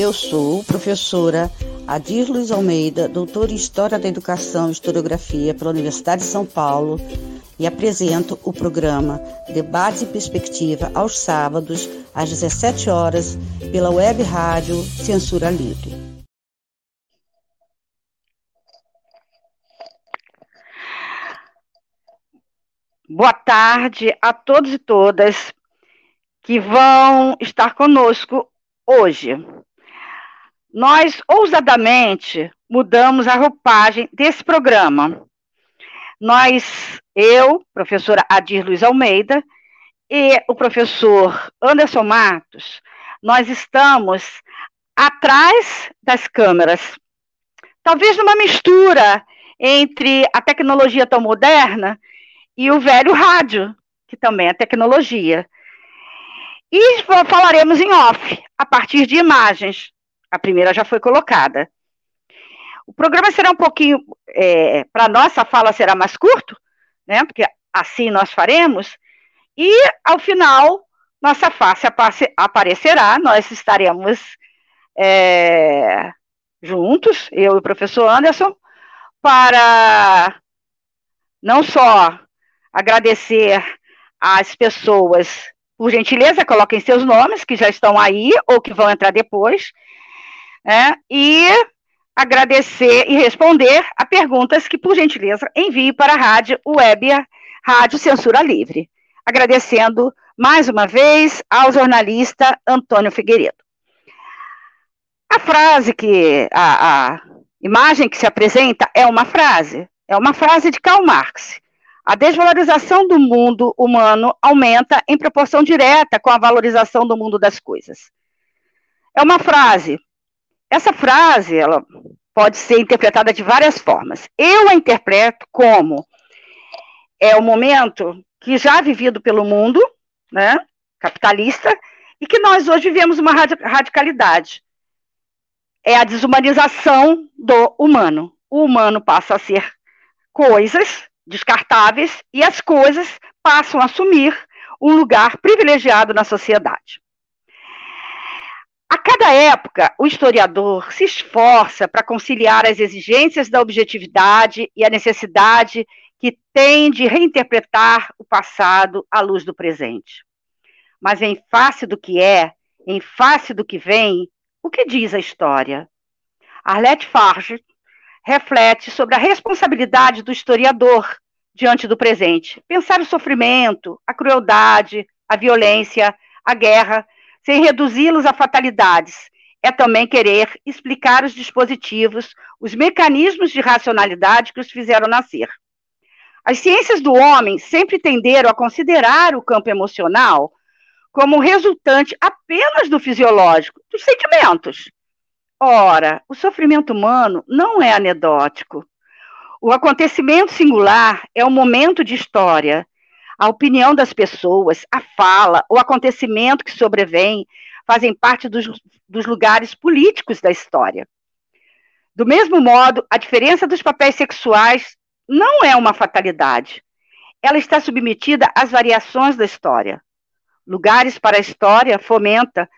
Eu sou professora Adir Luiz Almeida, doutora em História da Educação e Historiografia pela Universidade de São Paulo e apresento o programa Debate e Perspectiva aos sábados, às 17 horas, pela web rádio Censura Livre. Boa tarde a todos e todas que vão estar conosco hoje. Nós ousadamente mudamos a roupagem desse programa. Nós, eu, professora Adir Luiz Almeida, e o professor Anderson Matos, nós estamos atrás das câmeras. Talvez numa mistura entre a tecnologia tão moderna e o velho rádio, que também é tecnologia. E falaremos em off, a partir de imagens. A primeira já foi colocada. O programa será um pouquinho, é, para nossa fala será mais curto, né? Porque assim nós faremos. E ao final nossa face aparecerá, nós estaremos é, juntos, eu e o professor Anderson, para não só agradecer às pessoas por gentileza, coloquem seus nomes, que já estão aí ou que vão entrar depois, né? e agradecer e responder a perguntas que, por gentileza, envie para a rádio web Rádio Censura Livre. Agradecendo mais uma vez ao jornalista Antônio Figueiredo. A frase que, a, a imagem que se apresenta é uma frase, é uma frase de Karl Marx, a desvalorização do mundo humano aumenta em proporção direta com a valorização do mundo das coisas. É uma frase. Essa frase, ela pode ser interpretada de várias formas. Eu a interpreto como é o momento que já vivido pelo mundo, né, capitalista, e que nós hoje vivemos uma radicalidade. É a desumanização do humano. O humano passa a ser coisas descartáveis e as coisas passam a assumir um lugar privilegiado na sociedade. A cada época, o historiador se esforça para conciliar as exigências da objetividade e a necessidade que tem de reinterpretar o passado à luz do presente. Mas em face do que é, em face do que vem, o que diz a história? Arlette Farge reflete sobre a responsabilidade do historiador diante do presente. Pensar o sofrimento, a crueldade, a violência, a guerra, sem reduzi-los a fatalidades. É também querer explicar os dispositivos, os mecanismos de racionalidade que os fizeram nascer. As ciências do homem sempre tenderam a considerar o campo emocional como resultante apenas do fisiológico, dos sentimentos. Ora, o sofrimento humano não é anedótico. O acontecimento singular é um momento de história. A opinião das pessoas, a fala, o acontecimento que sobrevém fazem parte dos, dos lugares políticos da história. Do mesmo modo, a diferença dos papéis sexuais não é uma fatalidade. Ela está submetida às variações da história. Lugares para a história fomenta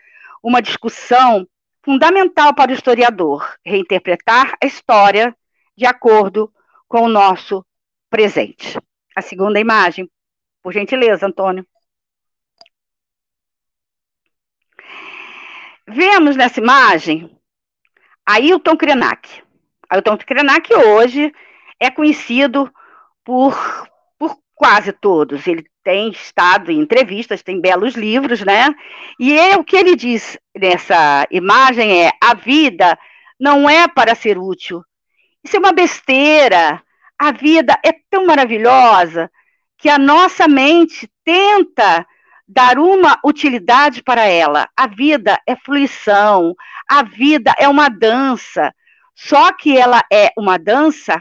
uma discussão fundamental para o historiador, reinterpretar a história de acordo com o nosso presente. A segunda imagem, por gentileza, Antônio. Vemos nessa imagem Ailton Krenak. Ailton Krenak hoje é conhecido por, por quase todos. Ele tem estado em entrevistas, tem belos livros, né? E o que ele diz nessa imagem é: a vida não é para ser útil, isso é uma besteira. A vida é tão maravilhosa que a nossa mente tenta dar uma utilidade para ela. A vida é fluição, a vida é uma dança. Só que ela é uma dança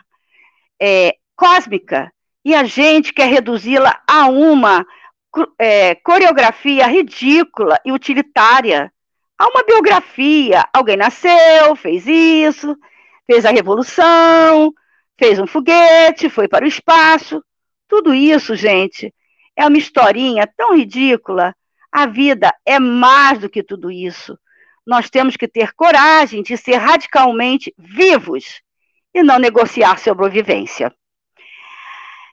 é, cósmica e a gente quer reduzi-la a uma é, coreografia ridícula e utilitária. A uma biografia. Alguém nasceu, fez isso, fez a revolução, fez um foguete, foi para o espaço. Tudo isso, gente, é uma historinha tão ridícula. A vida é mais do que tudo isso. nós temos que ter coragem de ser radicalmente vivos e não negociar sobrevivência.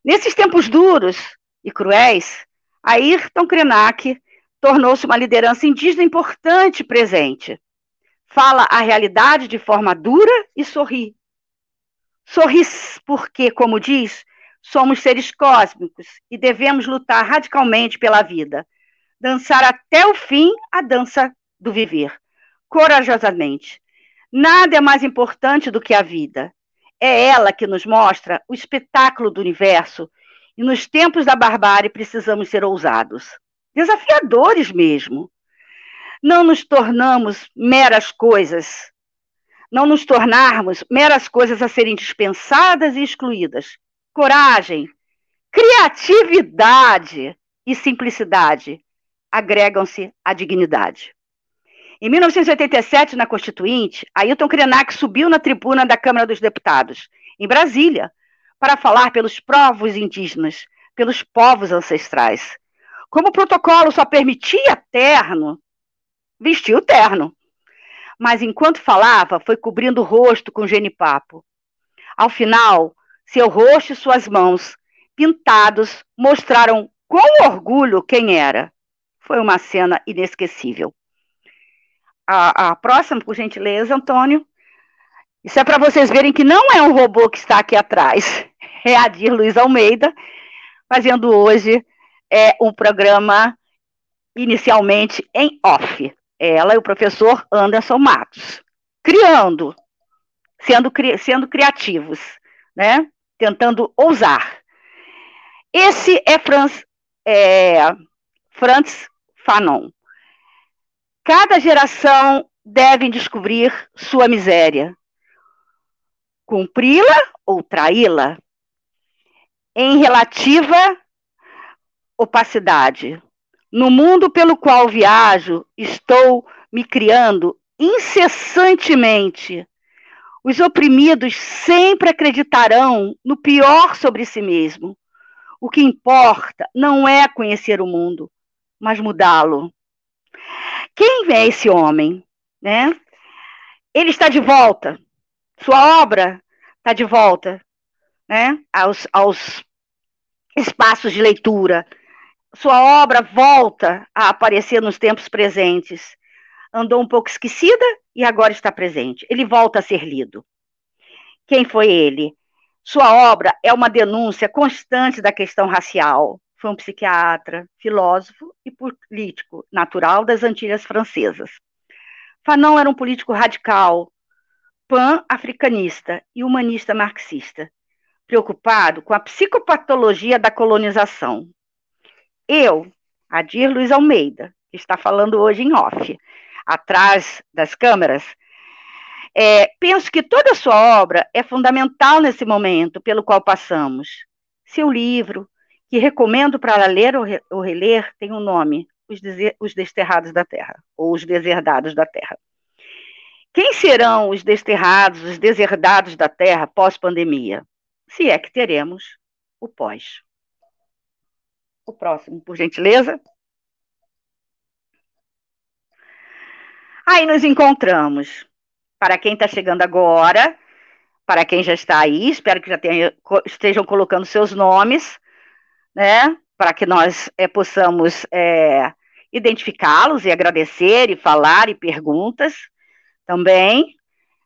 Nesses tempos duros e cruéis, Ayrton Krenak tornou-se uma liderança indígena importante presente. Fala a realidade de forma dura e sorri. Sorri porque, como diz, somos seres cósmicos e devemos lutar radicalmente pela vida. Dançar até o fim a dança do viver, corajosamente. Nada é mais importante do que a vida. É ela que nos mostra o espetáculo do universo e nos tempos da barbárie precisamos ser ousados, desafiadores mesmo. Não nos tornamos meras coisas, não nos tornarmos meras coisas a serem dispensadas e excluídas. Coragem, criatividade e simplicidade agregam-se à dignidade. Em 1987, na Constituinte, Ailton Krenak subiu na tribuna da Câmara dos Deputados, em Brasília, para falar pelos povos indígenas, pelos povos ancestrais. Como o protocolo só permitia terno, vestiu terno. Mas enquanto falava, foi cobrindo o rosto com genipapo. Ao final, seu rosto e suas mãos, pintados, mostraram com orgulho quem era. Foi uma cena inesquecível. A, a próxima, por gentileza, Antônio. Isso é para vocês verem que não é um robô que está aqui atrás. É a Dir Luiz Almeida, fazendo hoje é, um programa inicialmente em off. Ela e o professor Anderson Matos. Criando, sendo, sendo criativos, né? Tentando ousar. Esse é Franz, é, Franz Fanon. Cada geração deve descobrir sua miséria, cumpri-la ou traí-la, em relativa opacidade. No mundo pelo qual viajo, estou me criando incessantemente. Os oprimidos sempre acreditarão no pior sobre si mesmo. O que importa não é conhecer o mundo, mas mudá-lo. Quem é esse homem? Né? Ele está de volta. Sua obra está de volta né? aos, aos espaços de leitura. Sua obra volta a aparecer nos tempos presentes. Andou um pouco esquecida e agora está presente. Ele volta a ser lido. Quem foi ele? Sua obra é uma denúncia constante da questão racial, foi um psiquiatra, filósofo e político natural das Antilhas Francesas. Fanon era um político radical, pan-africanista e humanista marxista, preocupado com a psicopatologia da colonização. Eu, Adir Luiz Almeida, que está falando hoje em off, atrás das câmeras, é, penso que toda a sua obra é fundamental nesse momento pelo qual passamos. Seu livro, que recomendo para ler ou reler, tem um nome: Os, os Desterrados da Terra, ou Os Deserdados da Terra. Quem serão os desterrados, os deserdados da Terra pós-pandemia? Se é que teremos o pós. O próximo, por gentileza. Aí nos encontramos. Para quem está chegando agora, para quem já está aí, espero que já tenha, estejam colocando seus nomes né, para que nós é, possamos é, identificá-los e agradecer e falar e perguntas também.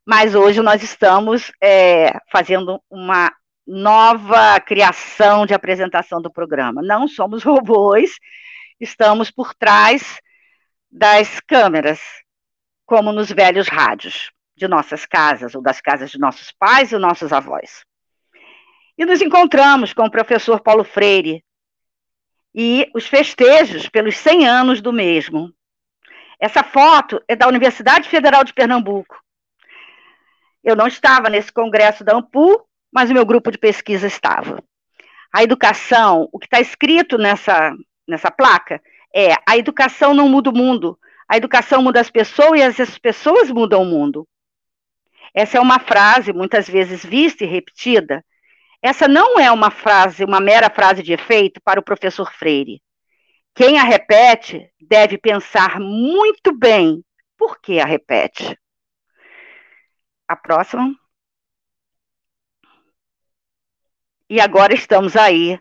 Mas hoje nós estamos é, fazendo uma nova criação de apresentação do programa. Não somos robôs, estamos por trás das câmeras, como nos velhos rádios de nossas casas, ou das casas de nossos pais e nossos avós. E nos encontramos com o professor Paulo Freire e os festejos pelos 100 anos do mesmo. Essa foto é da Universidade Federal de Pernambuco. Eu não estava nesse congresso da AMPU, mas o meu grupo de pesquisa estava. A educação, o que está escrito nessa, nessa placa é: a educação não muda o mundo, a educação muda as pessoas e as pessoas mudam o mundo. Essa é uma frase muitas vezes vista e repetida essa não é uma frase, uma mera frase de efeito para o professor Freire. Quem a repete deve pensar muito bem por que a repete? A próxima. E agora estamos aí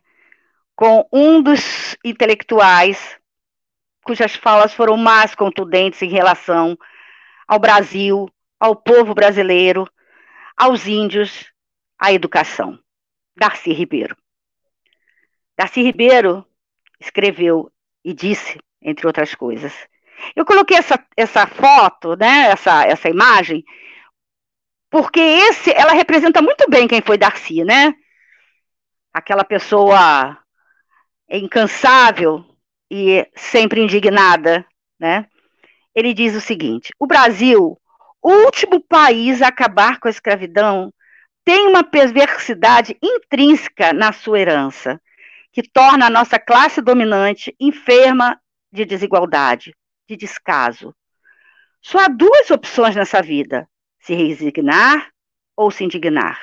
com um dos intelectuais cujas falas foram mais contundentes em relação ao Brasil, ao povo brasileiro, aos índios, à educação. Darcy Ribeiro. Darcy Ribeiro escreveu e disse, entre outras coisas. Eu coloquei essa, essa foto, né, essa, essa imagem, porque esse, ela representa muito bem quem foi Darcy, né? Aquela pessoa incansável e sempre indignada, né? Ele diz o seguinte: o Brasil, último país a acabar com a escravidão, tem uma perversidade intrínseca na sua herança, que torna a nossa classe dominante enferma de desigualdade, de descaso. Só há duas opções nessa vida: se resignar ou se indignar.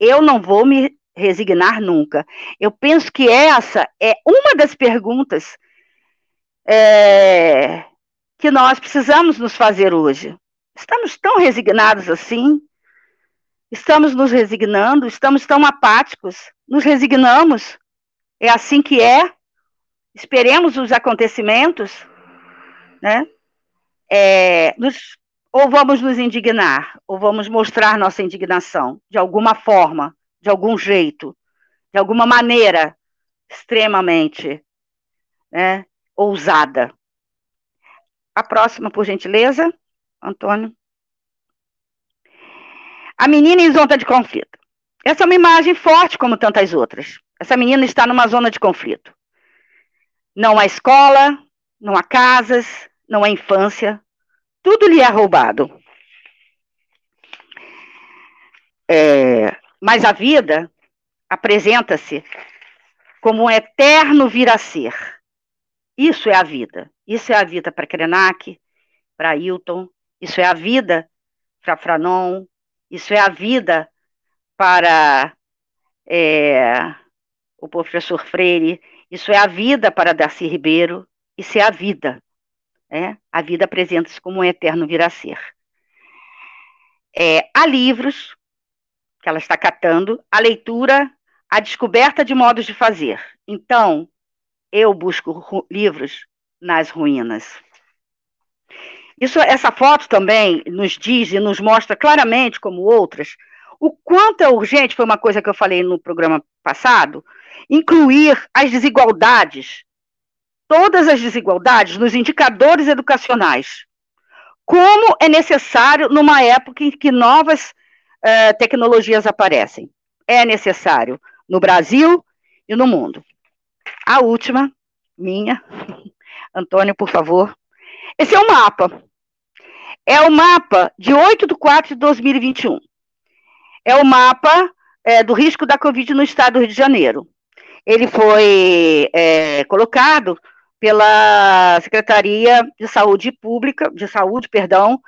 Eu não vou me resignar nunca. Eu penso que essa é uma das perguntas é, que nós precisamos nos fazer hoje. Estamos tão resignados assim? Estamos nos resignando? Estamos tão apáticos? Nos resignamos? É assim que é? Esperemos os acontecimentos, né? É, nos, ou vamos nos indignar, ou vamos mostrar nossa indignação de alguma forma, de algum jeito, de alguma maneira extremamente né, ousada. A próxima, por gentileza, Antônio. A menina em zona de conflito. Essa é uma imagem forte, como tantas outras. Essa menina está numa zona de conflito. Não há escola, não há casas, não há infância. Tudo lhe é roubado. É, mas a vida apresenta-se como um eterno vir a ser. Isso é a vida. Isso é a vida para Krenak, para Hilton, isso é a vida para Franon, isso é a vida para é, o professor Freire, isso é a vida para Darcy Ribeiro, isso é a vida. É? A vida apresenta-se como um eterno vir a ser. É, há livros que ela está catando, a leitura, a descoberta de modos de fazer. Então, eu busco livros nas ruínas. Isso, essa foto também nos diz e nos mostra claramente, como outras, o quanto é urgente, foi uma coisa que eu falei no programa passado, incluir as desigualdades, todas as desigualdades, nos indicadores educacionais. Como é necessário numa época em que novas uh, tecnologias aparecem. É necessário no Brasil e no mundo. A última, minha. Antônio, por favor. Esse é o mapa. É o mapa de 8 de 4 de 2021. É o mapa é, do risco da Covid no estado do Rio de Janeiro. Ele foi é, colocado pela Secretaria de Saúde Pública, de Saúde, perdão,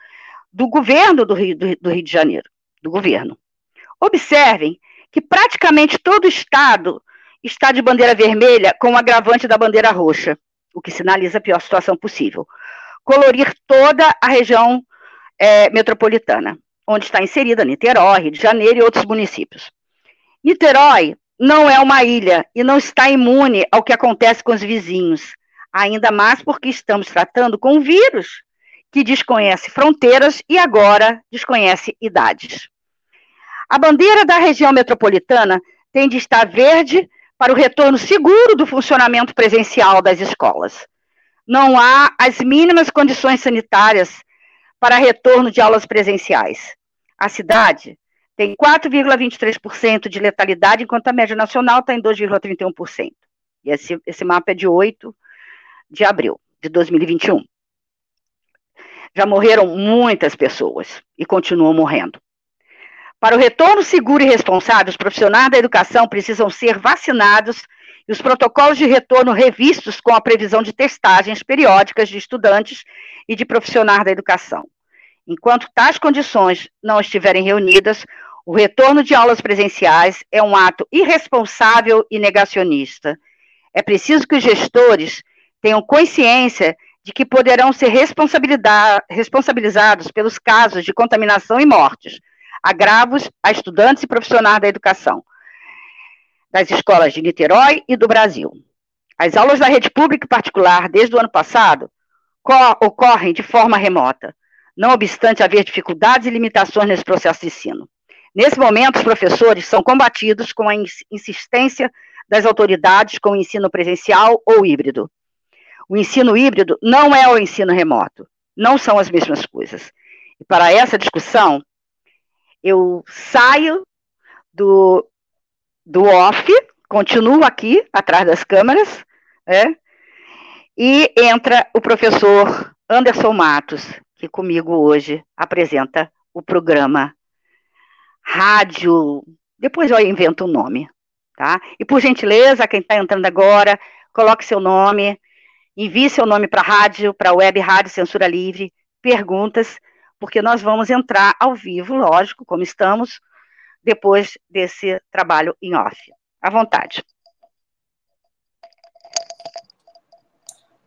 do governo do Rio, do, do Rio de Janeiro do governo. Observem que praticamente todo o estado está de bandeira vermelha com o agravante da bandeira roxa, o que sinaliza a pior situação possível. Colorir toda a região é, metropolitana, onde está inserida Niterói, Rio de Janeiro e outros municípios. Niterói não é uma ilha e não está imune ao que acontece com os vizinhos, ainda mais porque estamos tratando com um vírus que desconhece fronteiras e agora desconhece idades. A bandeira da região metropolitana tem de estar verde para o retorno seguro do funcionamento presencial das escolas. Não há as mínimas condições sanitárias para retorno de aulas presenciais. A cidade tem 4,23% de letalidade, enquanto a média nacional está em 2,31%. E esse, esse mapa é de 8 de abril de 2021. Já morreram muitas pessoas e continuam morrendo. Para o retorno seguro e responsável, os profissionais da educação precisam ser vacinados e os protocolos de retorno revistos com a previsão de testagens periódicas de estudantes e de profissionais da educação. Enquanto tais condições não estiverem reunidas, o retorno de aulas presenciais é um ato irresponsável e negacionista. É preciso que os gestores tenham consciência de que poderão ser responsabilizados pelos casos de contaminação e mortes, agravos a estudantes e profissionais da educação, das escolas de Niterói e do Brasil. As aulas da rede pública e particular, desde o ano passado, ocorrem de forma remota, não obstante haver dificuldades e limitações nesse processo de ensino. Nesse momento, os professores são combatidos com a insistência das autoridades com o ensino presencial ou híbrido. O ensino híbrido não é o ensino remoto, não são as mesmas coisas. E para essa discussão, eu saio do, do off, continuo aqui, atrás das câmeras, né? e entra o professor Anderson Matos, que comigo hoje apresenta o programa Rádio. Depois eu invento o nome, tá? E por gentileza, quem está entrando agora, coloque seu nome, envie seu nome para a rádio, para a web Rádio Censura Livre, perguntas, porque nós vamos entrar ao vivo, lógico, como estamos, depois desse trabalho em off. À vontade.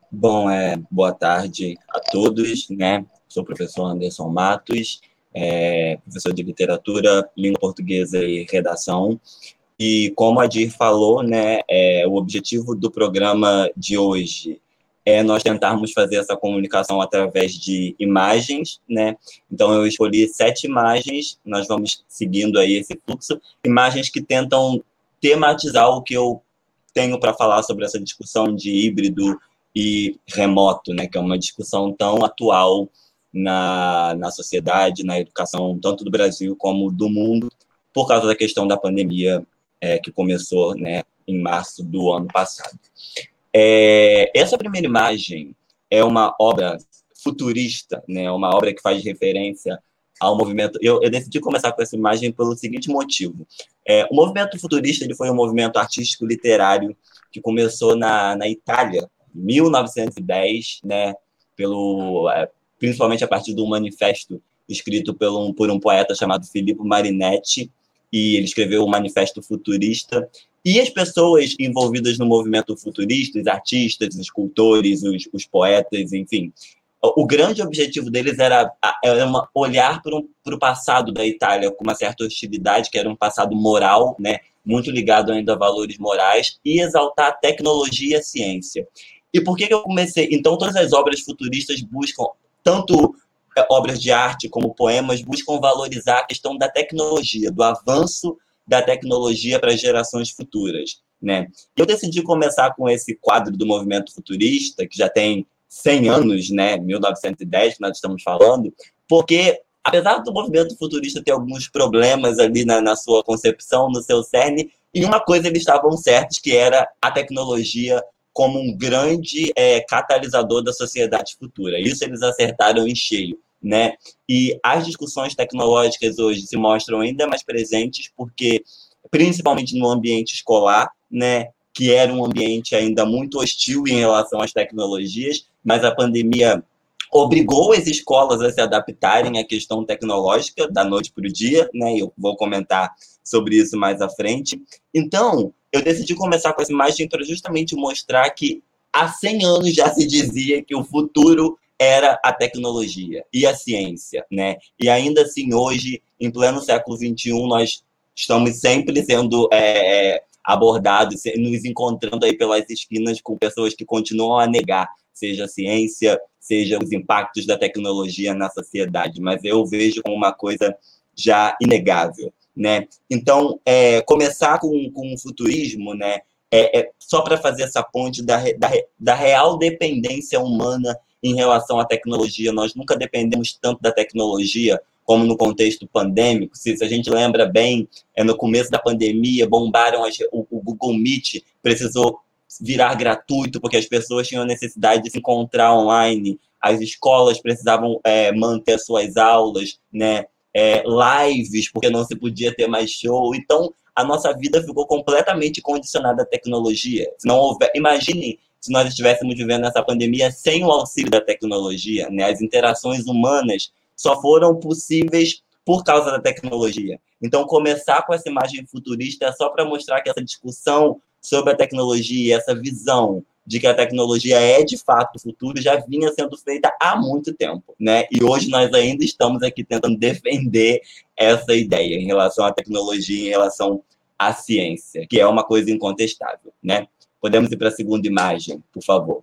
Bom, é, boa tarde a todos, né? Sou o professor Anderson Matos, é, professor de literatura, língua portuguesa e redação. E como a Dir falou, né, é, o objetivo do programa de hoje é nós tentarmos fazer essa comunicação através de imagens, né? Então eu escolhi sete imagens, nós vamos seguindo aí esse fluxo, imagens que tentam tematizar o que eu tenho para falar sobre essa discussão de híbrido e remoto, né? Que é uma discussão tão atual na, na sociedade, na educação, tanto do Brasil como do mundo, por causa da questão da pandemia é, que começou, né? Em março do ano passado. É, essa primeira imagem é uma obra futurista, né? Uma obra que faz referência ao movimento. Eu, eu decidi começar com essa imagem pelo seguinte motivo: é, o movimento futurista ele foi um movimento artístico literário que começou na, na Itália, em 1910, né? Pelo é, principalmente a partir do manifesto escrito um, por um poeta chamado Filippo Marinetti, e ele escreveu o Manifesto Futurista, e as pessoas envolvidas no movimento futurista, os artistas, os escultores, os, os poetas, enfim, o grande objetivo deles era, era uma, olhar para o passado da Itália com uma certa hostilidade, que era um passado moral, né, muito ligado ainda a valores morais, e exaltar a tecnologia e a ciência. E por que, que eu comecei? Então, todas as obras futuristas buscam, tanto é, obras de arte como poemas, buscam valorizar a questão da tecnologia, do avanço da tecnologia para gerações futuras. Né? Eu decidi começar com esse quadro do movimento futurista, que já tem 100 anos, né, 1910 que nós estamos falando, porque apesar do movimento futurista ter alguns problemas ali na, na sua concepção, no seu cerne, em uma coisa eles estavam certos, que era a tecnologia como um grande é, catalisador da sociedade futura. Isso eles acertaram em cheio né? E as discussões tecnológicas hoje se mostram ainda mais presentes porque, principalmente no ambiente escolar, né? Que era um ambiente ainda muito hostil em relação às tecnologias, mas a pandemia obrigou as escolas a se adaptarem à questão tecnológica da noite para o dia, né? Eu vou comentar sobre isso mais à frente. Então, eu decidi começar com essa imagem para justamente mostrar que há 100 anos já se dizia que o futuro era a tecnologia e a ciência, né? E ainda assim, hoje, em pleno século XXI, nós estamos sempre sendo é, é, abordados, nos encontrando aí pelas esquinas com pessoas que continuam a negar, seja a ciência, seja os impactos da tecnologia na sociedade, mas eu vejo como uma coisa já inegável, né? Então, é, começar com, com o futurismo, né? É, é só para fazer essa ponte da, da, da real dependência humana em relação à tecnologia. Nós nunca dependemos tanto da tecnologia como no contexto pandêmico. Se, a gente lembra bem, é, no começo da pandemia, bombaram as, o, o Google Meet, precisou virar gratuito, porque as pessoas tinham necessidade de se encontrar online, as escolas precisavam é, manter suas aulas, né? É, lives, porque não se podia ter mais show. Então, a nossa vida ficou completamente condicionada à tecnologia. Se não houver, imagine se nós estivéssemos vivendo essa pandemia sem o auxílio da tecnologia, né? As interações humanas só foram possíveis por causa da tecnologia. Então, começar com essa imagem futurista é só para mostrar que essa discussão sobre a tecnologia, essa visão de que a tecnologia é de fato o futuro já vinha sendo feita há muito tempo, né? E hoje nós ainda estamos aqui tentando defender essa ideia em relação à tecnologia, em relação à ciência, que é uma coisa incontestável, né? Podemos ir para a segunda imagem, por favor.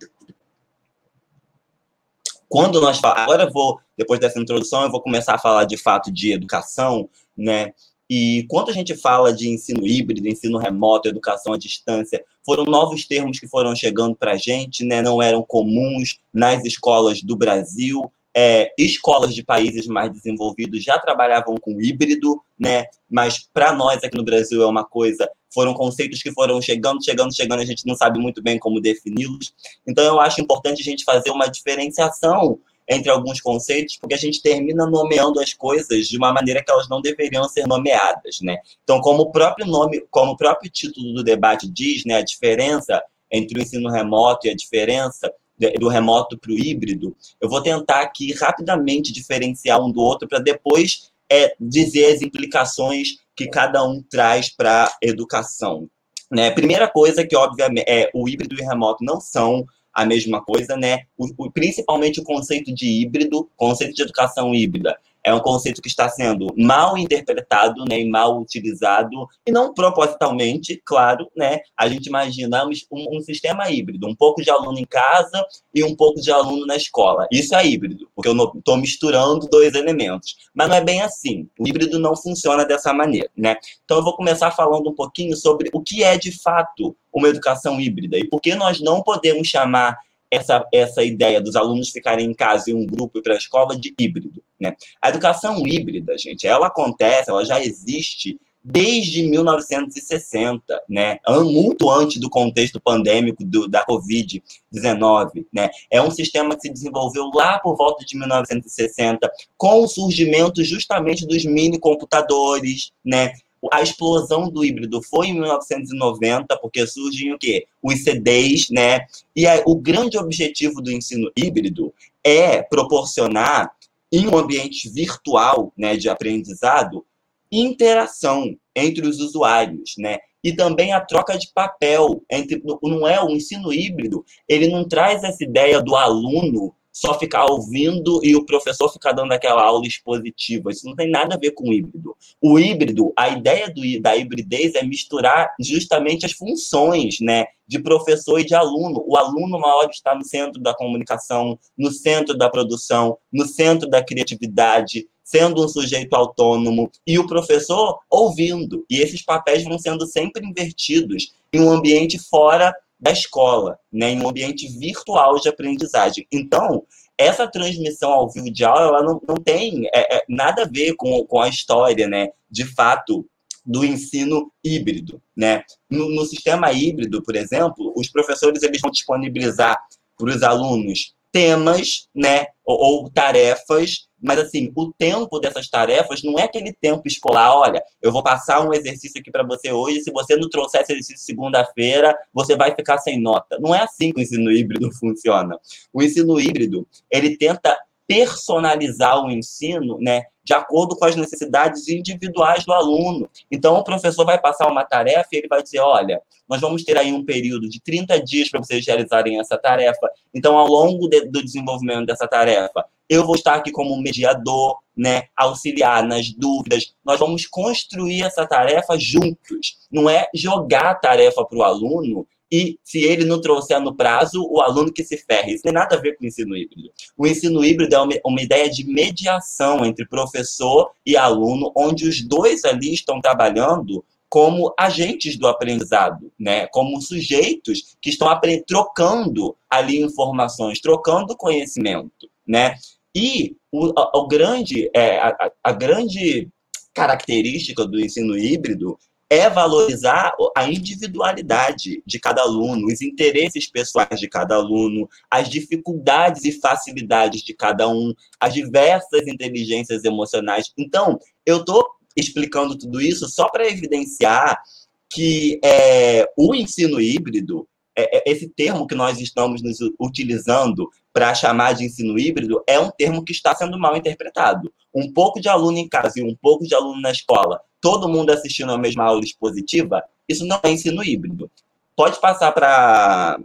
Quando nós falamos, agora vou, depois dessa introdução, eu vou começar a falar de fato de educação, né? E quando a gente fala de ensino híbrido, ensino remoto, educação à distância, foram novos termos que foram chegando para a gente, né? não eram comuns nas escolas do Brasil. É, escolas de países mais desenvolvidos já trabalhavam com híbrido, né? mas para nós aqui no Brasil é uma coisa. Foram conceitos que foram chegando, chegando, chegando, a gente não sabe muito bem como defini-los. Então, eu acho importante a gente fazer uma diferenciação entre alguns conceitos, porque a gente termina nomeando as coisas de uma maneira que elas não deveriam ser nomeadas, né? Então, como o próprio nome, como o próprio título do debate diz, né, a diferença entre o ensino remoto e a diferença do remoto para o híbrido, eu vou tentar aqui rapidamente diferenciar um do outro para depois é, dizer as implicações que cada um traz para a educação. Né? Primeira coisa que, obviamente, é, o híbrido e o remoto não são a mesma coisa, né? O, o, principalmente o conceito de híbrido, conceito de educação híbrida, é um conceito que está sendo mal interpretado né, e mal utilizado, e não propositalmente, claro, né? A gente imagina um, um, sistema híbrido, um pouco de aluno em casa e um pouco de aluno na escola. Isso é híbrido, porque eu estou misturando dois elementos. Mas não é bem assim. O híbrido não funciona dessa maneira, né? Então eu vou começar falando um pouquinho sobre o que é de fato uma educação híbrida e por que nós não podemos chamar essa, essa ideia dos alunos ficarem em casa e um grupo ir para a escola de híbrido. Né? A educação híbrida, gente, ela acontece, ela já existe desde 1960, né? muito antes do contexto pandêmico do, da Covid-19. Né? É um sistema que se desenvolveu lá por volta de 1960, com o surgimento justamente dos mini computadores, né? A explosão do híbrido foi em 1990, porque surgem o quê? Os CDs, né? E aí, o grande objetivo do ensino híbrido é proporcionar, em um ambiente virtual né, de aprendizado, interação entre os usuários, né? E também a troca de papel entre não é o ensino híbrido, ele não traz essa ideia do aluno só ficar ouvindo e o professor ficar dando aquela aula expositiva. Isso não tem nada a ver com híbrido. O híbrido, a ideia do, da hibridez é misturar justamente as funções né, de professor e de aluno. O aluno, uma hora, está no centro da comunicação, no centro da produção, no centro da criatividade, sendo um sujeito autônomo, e o professor ouvindo. E esses papéis vão sendo sempre invertidos em um ambiente fora da escola, né, em um ambiente virtual de aprendizagem. Então, essa transmissão ao vivo de aula ela não, não tem é, é, nada a ver com, com a história, né, de fato, do ensino híbrido. Né? No, no sistema híbrido, por exemplo, os professores eles vão disponibilizar para os alunos temas, né, ou, ou, tarefas, mas assim, o tempo dessas tarefas não é aquele tempo escolar, olha, eu vou passar um exercício aqui para você hoje, se você não trouxer esse exercício segunda-feira, você vai ficar sem nota. Não é assim que o ensino híbrido funciona. O ensino híbrido, ele tenta personalizar o ensino, né, de acordo com as necessidades individuais do aluno. Então, o professor vai passar uma tarefa e ele vai dizer: olha, nós vamos ter aí um período de 30 dias para vocês realizarem essa tarefa. Então, ao longo de, do desenvolvimento dessa tarefa, eu vou estar aqui como mediador, né, auxiliar nas dúvidas. Nós vamos construir essa tarefa juntos. Não é jogar a tarefa para o aluno e se ele não trouxer no prazo, o aluno que se ferre. Isso tem nada a ver com o ensino híbrido. O ensino híbrido é uma, uma ideia de mediação entre professor e aluno, onde os dois ali estão trabalhando como agentes do aprendizado, né? como sujeitos que estão trocando ali informações, trocando conhecimento. Né? E o, o grande, é, a, a grande característica do ensino híbrido é valorizar a individualidade de cada aluno, os interesses pessoais de cada aluno, as dificuldades e facilidades de cada um, as diversas inteligências emocionais. Então, eu estou explicando tudo isso só para evidenciar que é, o ensino híbrido, é, é, esse termo que nós estamos utilizando para chamar de ensino híbrido, é um termo que está sendo mal interpretado. Um pouco de aluno em casa e um pouco de aluno na escola todo mundo assistindo a mesma aula expositiva, isso não é ensino híbrido. Pode passar para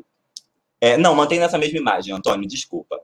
É, não, mantém nessa mesma imagem, Antônio, desculpa.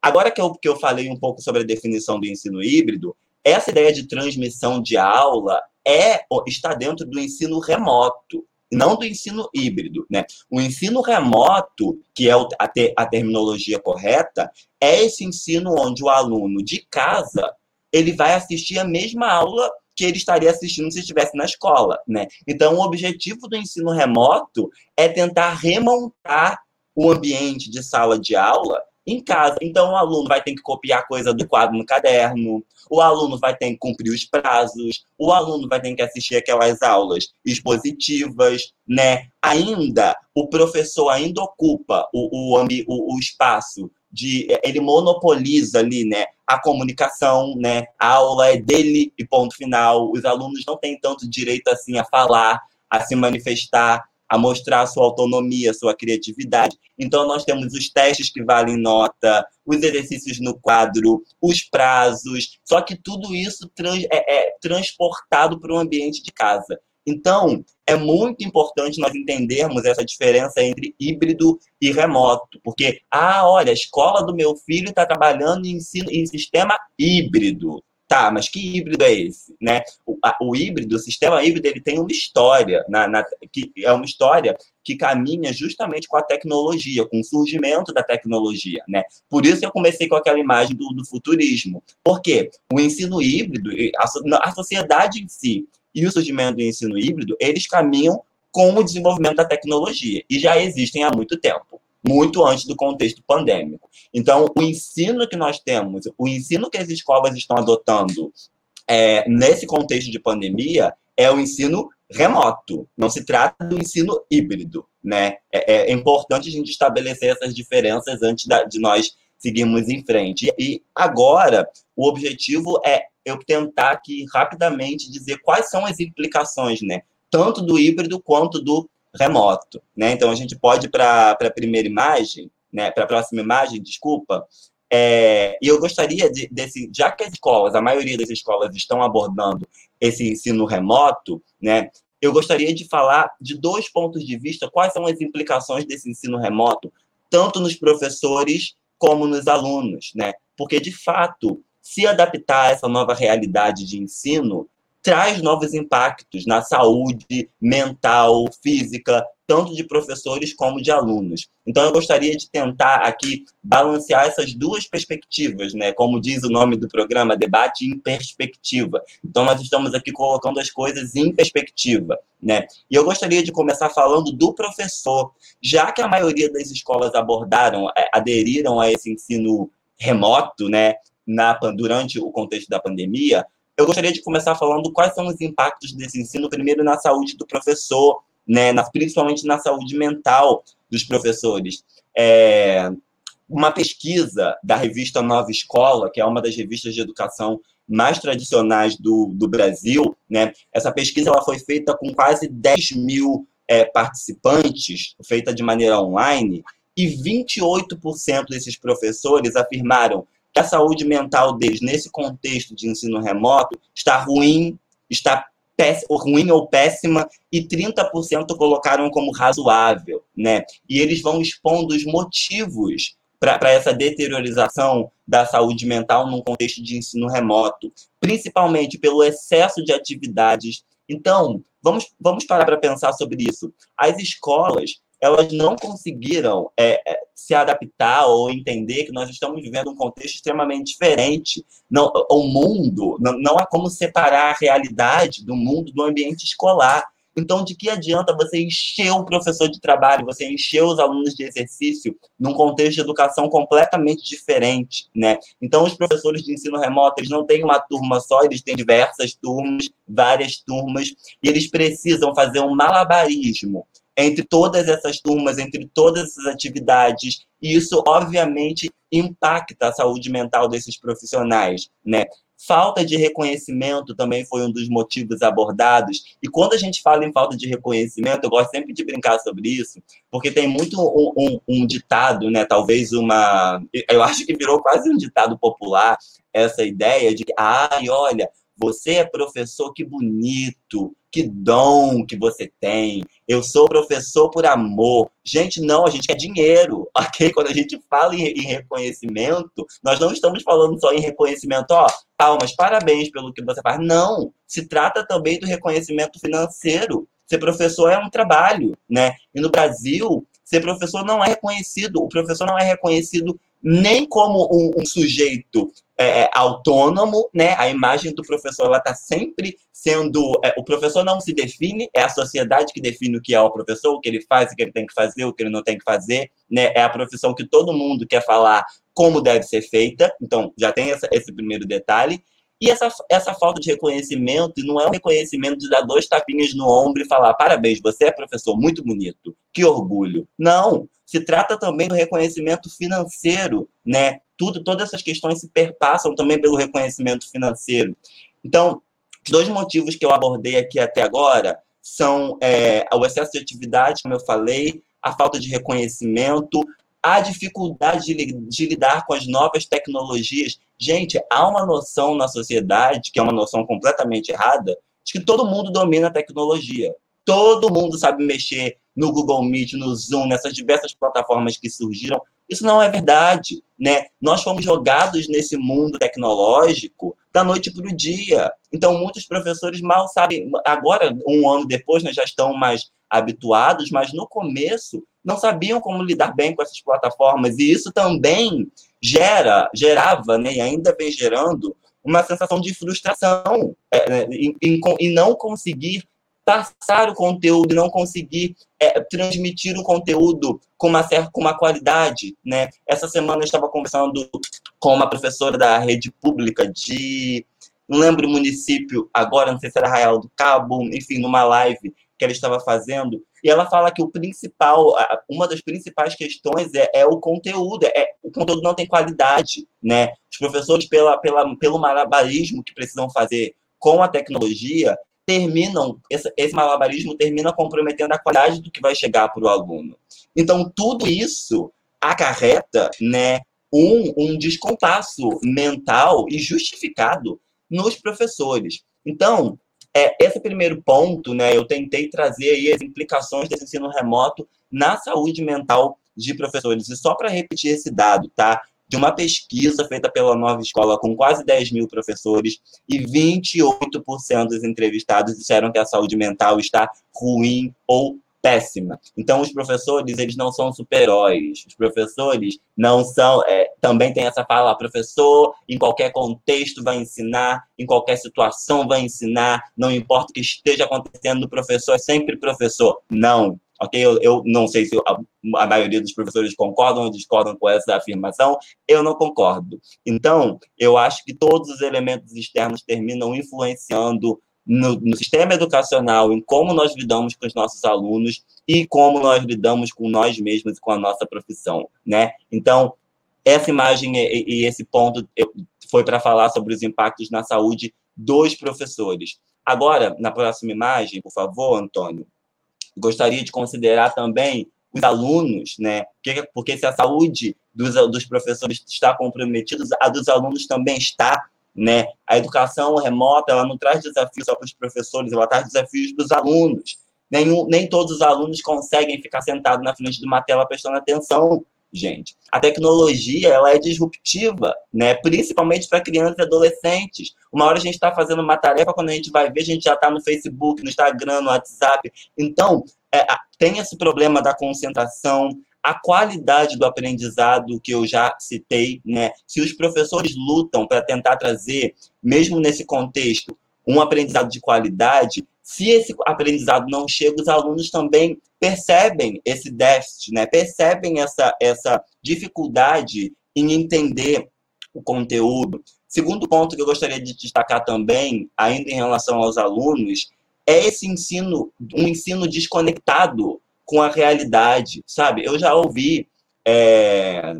Agora que eu, que eu falei um pouco sobre a definição do ensino híbrido, essa ideia de transmissão de aula é está dentro do ensino remoto, não do ensino híbrido. Né? O ensino remoto, que é a, a terminologia correta, é esse ensino onde o aluno de casa ele vai assistir a mesma aula que ele estaria assistindo se estivesse na escola, né? Então, o objetivo do ensino remoto é tentar remontar o ambiente de sala de aula em casa. Então, o aluno vai ter que copiar coisa do quadro no caderno, o aluno vai ter que cumprir os prazos, o aluno vai ter que assistir aquelas aulas expositivas, né? Ainda, o professor ainda ocupa o, o, o, o espaço de ele monopoliza ali, né, a comunicação, né? A aula é dele e ponto final. Os alunos não têm tanto direito assim a falar, a se manifestar, a mostrar a sua autonomia, a sua criatividade. Então, nós temos os testes que valem nota, os exercícios no quadro, os prazos, só que tudo isso trans, é, é transportado para o ambiente de casa. Então, é muito importante nós entendermos essa diferença entre híbrido e remoto, porque, ah, olha, a escola do meu filho está trabalhando em, ensino, em sistema híbrido. Tá, mas que híbrido é esse? Né? O, a, o híbrido, o sistema híbrido, ele tem uma história, na, na, que é uma história que caminha justamente com a tecnologia, com o surgimento da tecnologia. Né? Por isso eu comecei com aquela imagem do, do futurismo. Porque o ensino híbrido, a, a sociedade em si e o surgimento do ensino híbrido, eles caminham com o desenvolvimento da tecnologia, e já existem há muito tempo muito antes do contexto pandêmico. Então, o ensino que nós temos, o ensino que as escolas estão adotando é, nesse contexto de pandemia é o ensino remoto, não se trata do ensino híbrido, né? É, é importante a gente estabelecer essas diferenças antes da, de nós seguirmos em frente. E agora, o objetivo é eu tentar aqui rapidamente dizer quais são as implicações, né? Tanto do híbrido quanto do remoto, né? Então a gente pode para a primeira imagem, né? Para a próxima imagem, desculpa. É, e eu gostaria de, desse, já que as escolas, a maioria das escolas estão abordando esse ensino remoto, né? Eu gostaria de falar de dois pontos de vista, quais são as implicações desse ensino remoto, tanto nos professores como nos alunos, né? Porque de fato, se adaptar a essa nova realidade de ensino traz novos impactos na saúde mental, física, tanto de professores como de alunos. Então, eu gostaria de tentar aqui balancear essas duas perspectivas, né? Como diz o nome do programa, debate em perspectiva. Então, nós estamos aqui colocando as coisas em perspectiva, né? E eu gostaria de começar falando do professor, já que a maioria das escolas abordaram, é, aderiram a esse ensino remoto, né? Na, durante o contexto da pandemia, eu gostaria de começar falando quais são os impactos desse ensino, primeiro na saúde do professor, né, na, principalmente na saúde mental dos professores. É, uma pesquisa da revista Nova Escola, que é uma das revistas de educação mais tradicionais do, do Brasil, né, essa pesquisa ela foi feita com quase 10 mil é, participantes, feita de maneira online, e 28% desses professores afirmaram a saúde mental deles nesse contexto de ensino remoto está ruim, está ruim ou péssima, e 30% colocaram como razoável, né? E eles vão expondo os motivos para essa deteriorização da saúde mental num contexto de ensino remoto, principalmente pelo excesso de atividades. Então, vamos, vamos parar para pensar sobre isso. As escolas elas não conseguiram é, é, se adaptar ou entender que nós estamos vivendo um contexto extremamente diferente. Não, o mundo, não, não há como separar a realidade do mundo do ambiente escolar. Então, de que adianta você encher o professor de trabalho, você encher os alunos de exercício num contexto de educação completamente diferente, né? Então, os professores de ensino remoto, eles não têm uma turma só, eles têm diversas turmas, várias turmas, e eles precisam fazer um malabarismo entre todas essas turmas, entre todas essas atividades. E isso, obviamente, impacta a saúde mental desses profissionais, né? Falta de reconhecimento também foi um dos motivos abordados. E quando a gente fala em falta de reconhecimento, eu gosto sempre de brincar sobre isso, porque tem muito um, um, um ditado, né? Talvez uma. Eu acho que virou quase um ditado popular essa ideia de que, ai, olha, você é professor, que bonito, que dom que você tem. Eu sou professor por amor. Gente, não, a gente quer dinheiro, ok? Quando a gente fala em, em reconhecimento, nós não estamos falando só em reconhecimento, ó, palmas, parabéns pelo que você faz. Não, se trata também do reconhecimento financeiro. Ser professor é um trabalho, né? E no Brasil, ser professor não é reconhecido. O professor não é reconhecido nem como um, um sujeito é, é, autônomo, né? A imagem do professor ela está sempre sendo. É, o professor não se define, é a sociedade que define o que é o professor, o que ele faz, o que ele tem que fazer, o que ele não tem que fazer, né? É a profissão que todo mundo quer falar como deve ser feita. Então, já tem essa, esse primeiro detalhe. E essa, essa falta de reconhecimento, não é um reconhecimento de dar dois tapinhas no ombro e falar: parabéns, você é professor muito bonito, que orgulho. Não, se trata também do reconhecimento financeiro, né? Tudo, todas essas questões se perpassam também pelo reconhecimento financeiro. Então, os dois motivos que eu abordei aqui até agora são é, o excesso de atividade, como eu falei, a falta de reconhecimento, a dificuldade de, de, lidar com as novas tecnologias. Gente, há uma noção na sociedade, que é uma noção completamente errada, de que todo mundo domina a tecnologia. Todo mundo sabe mexer no Google Meet, no Zoom, nessas diversas plataformas que surgiram. Isso não é verdade, né? Nós fomos jogados nesse mundo tecnológico da noite para o dia. Então, muitos professores mal sabem. Agora, um ano depois, nós já estão mais habituados, mas no começo não sabiam como lidar bem com essas plataformas. E isso também gera, gerava, né, e ainda vem gerando, uma sensação de frustração é, né, em, em, em, não conseguir passar o conteúdo, não conseguir é, transmitir o conteúdo com uma certa com uma qualidade, né? Essa semana eu estava conversando com uma professora da rede pública de não lembro o município agora, não sei se era Arraial do Cabo, enfim, numa live que ela estava fazendo, e ela fala que o principal, uma das principais questões é, é o conteúdo, é, o conteúdo não tem qualidade, né? Os professores, pela, pela, pelo malabarismo que precisam fazer com a tecnologia, terminam, esse, malabarismo termina comprometendo a qualidade do que vai chegar para o aluno. Então, tudo isso acarreta né, um, um descompasso mental e justificado nos professores. Então, é, esse primeiro ponto, né, eu tentei trazer aí as implicações desse ensino remoto na saúde mental de professores. E só para repetir esse dado, tá? De uma pesquisa feita pela Nova Escola com quase 10 mil professores e 28% dos entrevistados disseram que a saúde mental está ruim ou péssima. Então, os professores, eles não são super-heróis. Os professores não são... É, também tem essa fala, professor, em qualquer contexto vai ensinar, em qualquer situação vai ensinar, não importa o que esteja acontecendo, o professor é sempre professor. Não, ok? Eu, eu não sei se a, a, maioria dos professores concordam ou discordam com essa afirmação, eu não concordo. Então, eu acho que todos os elementos externos terminam influenciando no, no, sistema educacional, em como nós lidamos com os nossos alunos e como nós lidamos com nós mesmos e com a nossa profissão, né? Então, essa imagem e, e esse ponto foi para falar sobre os impactos na saúde dos professores. Agora, na próxima imagem, por favor, Antônio, gostaria de considerar também os alunos, né? Porque se a saúde dos, dos professores está comprometida, a dos alunos também está, né? A educação remota, ela não traz desafios só para os professores, ela traz desafios para os alunos. Nenhum, nem todos os alunos conseguem ficar sentados na frente de uma tela prestando atenção, gente. A tecnologia, ela é disruptiva, né? Principalmente para crianças e adolescentes. Uma hora a gente está fazendo uma tarefa, quando a gente vai ver, a gente já está no Facebook, no Instagram, no WhatsApp. Então, é, tem esse problema da concentração, a qualidade do aprendizado que eu já citei, né? Se os professores lutam para tentar trazer, mesmo nesse contexto, um aprendizado de qualidade, se esse aprendizado não chega, os alunos também percebem esse déficit, né? Percebem essa essa dificuldade em entender o conteúdo. Segundo ponto que eu gostaria de destacar também, ainda em relação aos alunos, é esse ensino, um ensino desconectado com a realidade, sabe? Eu já ouvi é,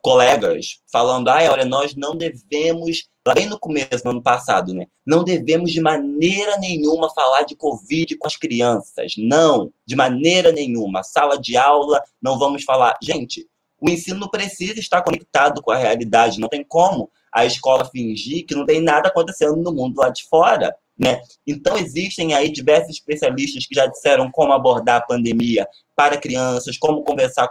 colegas falando, ah, olha, nós não devemos, lá bem no começo, no ano passado, né? Não devemos de maneira nenhuma falar de Covid com as crianças. Não, de maneira nenhuma. Sala de aula, não vamos falar. Gente, o ensino precisa estar conectado com a realidade, não tem como a escola fingir que não tem nada acontecendo no mundo lá de fora. Né? Então, existem aí diversos especialistas que já disseram como abordar a pandemia para crianças, como conversar a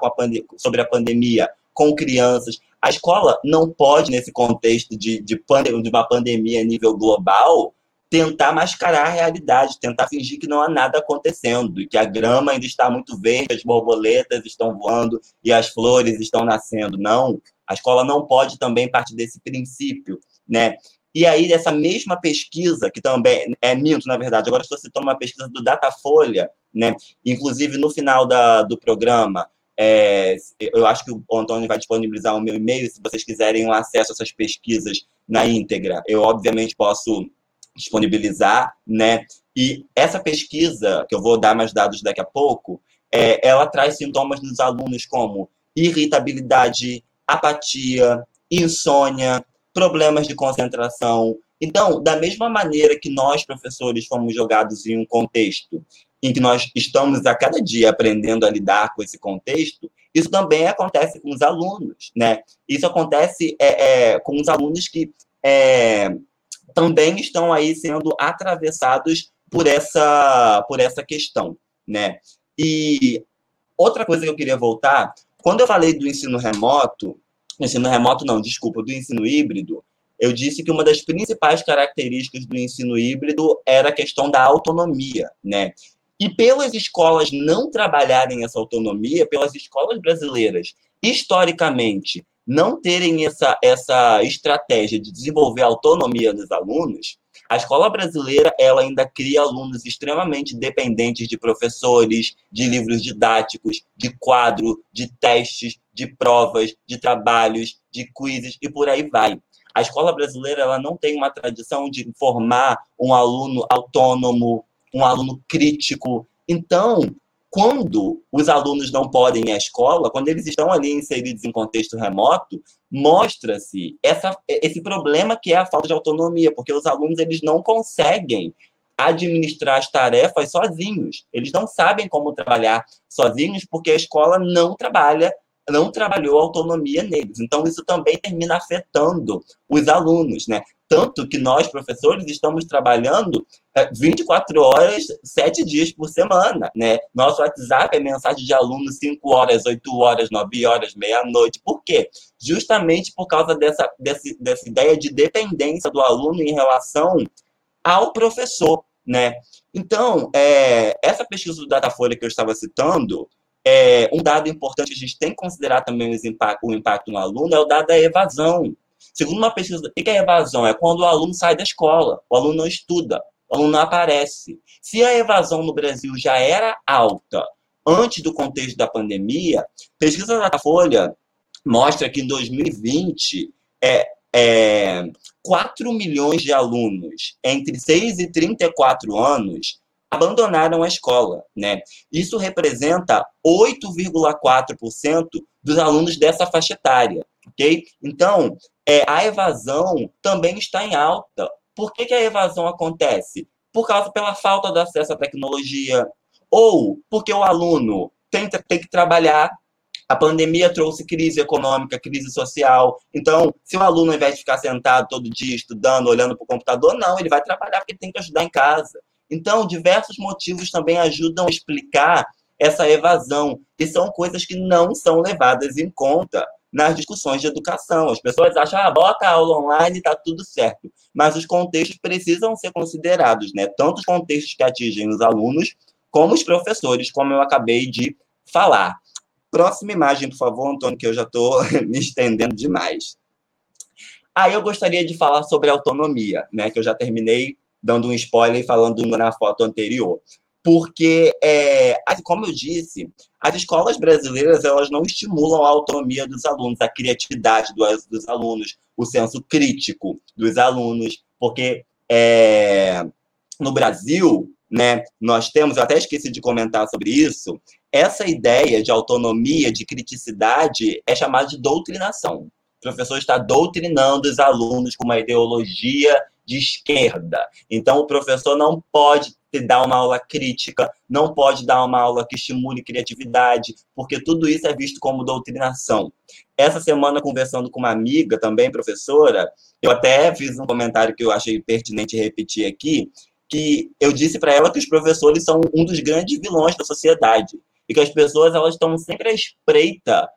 sobre a pandemia com crianças. A escola não pode, nesse contexto de, de, de uma pandemia a nível global, tentar mascarar a realidade, tentar fingir que não há nada acontecendo, que a grama ainda está muito verde, as borboletas estão voando e as flores estão nascendo. Não, a escola não pode também partir desse princípio, né? E aí, essa mesma pesquisa, que também é minto, na verdade, agora estou citando uma pesquisa do Datafolha, né? Inclusive, no final da, do programa, é, eu acho que o Antônio vai disponibilizar o meu e-mail, se vocês quiserem um acesso a essas pesquisas na íntegra. Eu, obviamente, posso disponibilizar, né? E essa pesquisa, que eu vou dar mais dados daqui a pouco, é, ela traz sintomas dos alunos como irritabilidade, apatia, insônia, problemas de concentração. Então, da mesma maneira que nós, professores, fomos jogados em um contexto em que nós estamos a cada dia aprendendo a lidar com esse contexto, isso também acontece com os alunos, né? Isso acontece é, é, com os alunos que é, também estão aí sendo atravessados por essa, por essa questão, né? E outra coisa que eu queria voltar, quando eu falei do ensino remoto, ensino remoto não, desculpa, do ensino híbrido, eu disse que uma das principais características do ensino híbrido era a questão da autonomia, né? E pelas escolas não trabalharem essa autonomia, pelas escolas brasileiras, historicamente, não terem essa, essa estratégia de desenvolver autonomia dos alunos, a escola brasileira ela ainda cria alunos extremamente dependentes de professores, de livros didáticos, de quadro, de testes, de provas, de trabalhos, de quizzes e por aí vai. A escola brasileira ela não tem uma tradição de formar um aluno autônomo, um aluno crítico. Então, quando os alunos não podem ir à escola, quando eles estão ali inseridos em contexto remoto, mostra-se esse problema que é a falta de autonomia, porque os alunos eles não conseguem administrar as tarefas sozinhos. Eles não sabem como trabalhar sozinhos porque a escola não trabalha não trabalhou autonomia neles. Então, isso também termina afetando os alunos, né? Tanto que nós, professores, estamos trabalhando 24 é, horas, 7 dias por semana, né? Nosso WhatsApp é mensagem de aluno 5 horas, 8 horas, 9 horas, meia-noite. Por quê? Justamente por causa dessa, dessa, dessa ideia de dependência do aluno em relação ao professor, né? Então, é, essa pesquisa do Datafolha que eu estava citando, é, um dado importante a gente tem que considerar também o impacto, o impacto no aluno é o dado da evasão. Segundo uma pesquisa, o que é evasão? É quando o aluno sai da escola, o aluno não estuda, o aluno não aparece. Se a evasão no Brasil já era alta antes do contexto da pandemia, pesquisa da Folha mostra que em 2020 é, é, 4 milhões de alunos entre 6 e 34 anos abandonaram a escola, né? Isso representa 8,4% dos alunos dessa faixa etária, ok? Então, é, a evasão também está em alta. Por que, que a evasão acontece? Por causa pela falta de acesso à tecnologia, ou porque o aluno tem, tem que trabalhar a pandemia trouxe crise econômica, crise social. Então, se o aluno, ao invés de ficar sentado todo dia estudando, olhando para o computador, não, ele vai trabalhar porque tem que ajudar em casa. Então, diversos motivos também ajudam a explicar essa evasão, e são coisas que não são levadas em conta nas discussões de educação. As pessoas acham, ah, bota a aula online está tudo certo. Mas os contextos precisam ser considerados, né? Tanto os contextos que atingem os alunos, como os professores, como eu acabei de falar. Próxima imagem, por favor, Antônio, que eu já estou me estendendo demais. Aí eu gostaria de falar sobre autonomia, né? Que eu já terminei dando um spoiler e falando na foto anterior. Porque, é, como eu disse, as escolas brasileiras elas não estimulam a autonomia dos alunos, a criatividade dos, dos alunos, o senso crítico dos alunos, porque é, no Brasil, né, nós temos, eu até esqueci de comentar sobre isso, essa ideia de autonomia, de criticidade, é chamada de doutrinação. O professor está doutrinando os alunos com uma ideologia de esquerda. Então, o professor não pode dar uma aula crítica, não pode dar uma aula que estimule criatividade, porque tudo isso é visto como doutrinação. Essa semana, conversando com uma amiga, também professora, eu até fiz um comentário que eu achei pertinente repetir aqui, que eu disse para ela que os professores são um dos grandes vilões da sociedade e que as pessoas elas estão sempre à espreita,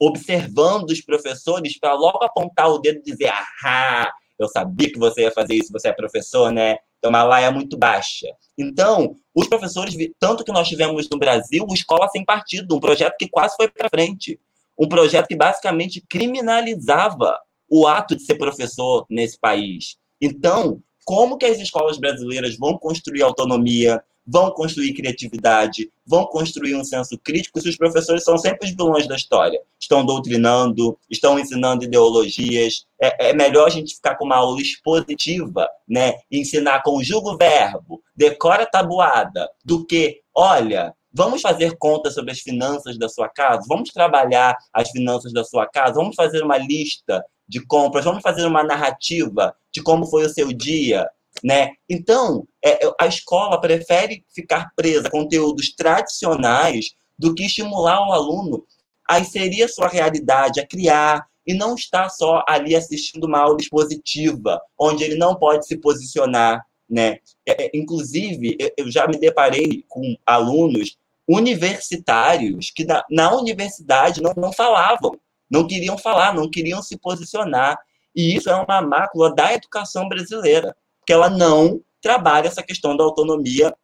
observando os professores para logo apontar o dedo e dizer: "Ah, eu sabia que você ia fazer isso, você é professor, né? Então, uma laia muito baixa. Então, os professores, tanto que nós tivemos no Brasil, o Escola Sem Partido, um projeto que quase foi para frente. Um projeto que basicamente criminalizava o ato de ser professor nesse país. Então, como que as escolas brasileiras vão construir autonomia, vão construir criatividade, vão construir um senso crítico se os professores são sempre os vilões da história. Estão doutrinando, estão ensinando ideologias. É, é melhor a gente ficar com uma aula expositiva, né? Ensinar conjuga o verbo, decora a tabuada, do que, olha, vamos fazer conta sobre as finanças da sua casa, vamos trabalhar as finanças da sua casa, vamos fazer uma lista de compras, vamos fazer uma narrativa de como foi o seu dia, né? Então, é, a escola prefere ficar presa a conteúdos tradicionais do que estimular o aluno a inserir a sua realidade, a criar, e não estar só ali assistindo uma aula expositiva, onde ele não pode se posicionar. Né? É, é inclusive, eu já me deparei com alunos universitários que na, na universidade não, não falavam, não queriam falar, não queriam se posicionar. E isso é uma mácula da educação brasileira que ela não trabalha essa questão da autonomia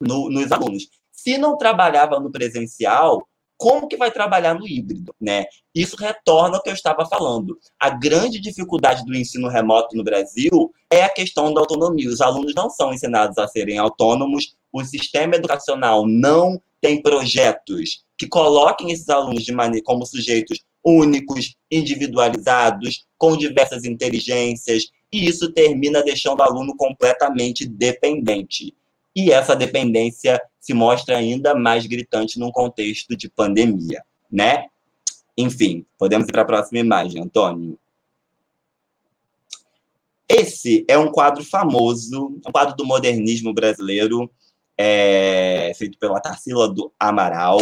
no, nos alunos. Se não trabalhava no presencial, como que vai trabalhar no híbrido, né? Isso retorna ao que eu estava falando. A grande dificuldade do ensino remoto no Brasil é a questão da autonomia. Os alunos não são ensinados a serem autônomos, o sistema educacional não tem projetos que coloquem esses alunos de maneira como sujeitos únicos, individualizados, com diversas inteligências, e isso termina deixando o aluno completamente dependente. E essa dependência se mostra ainda mais gritante num contexto de pandemia, né? Enfim, podemos ir para a próxima imagem, Antônio. Esse é um quadro famoso, um quadro do modernismo brasileiro, é, feito pela Tarsila do Amaral.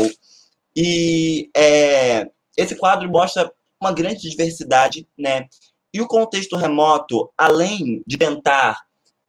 E é, esse quadro mostra uma grande diversidade, né? E o contexto remoto, além de tentar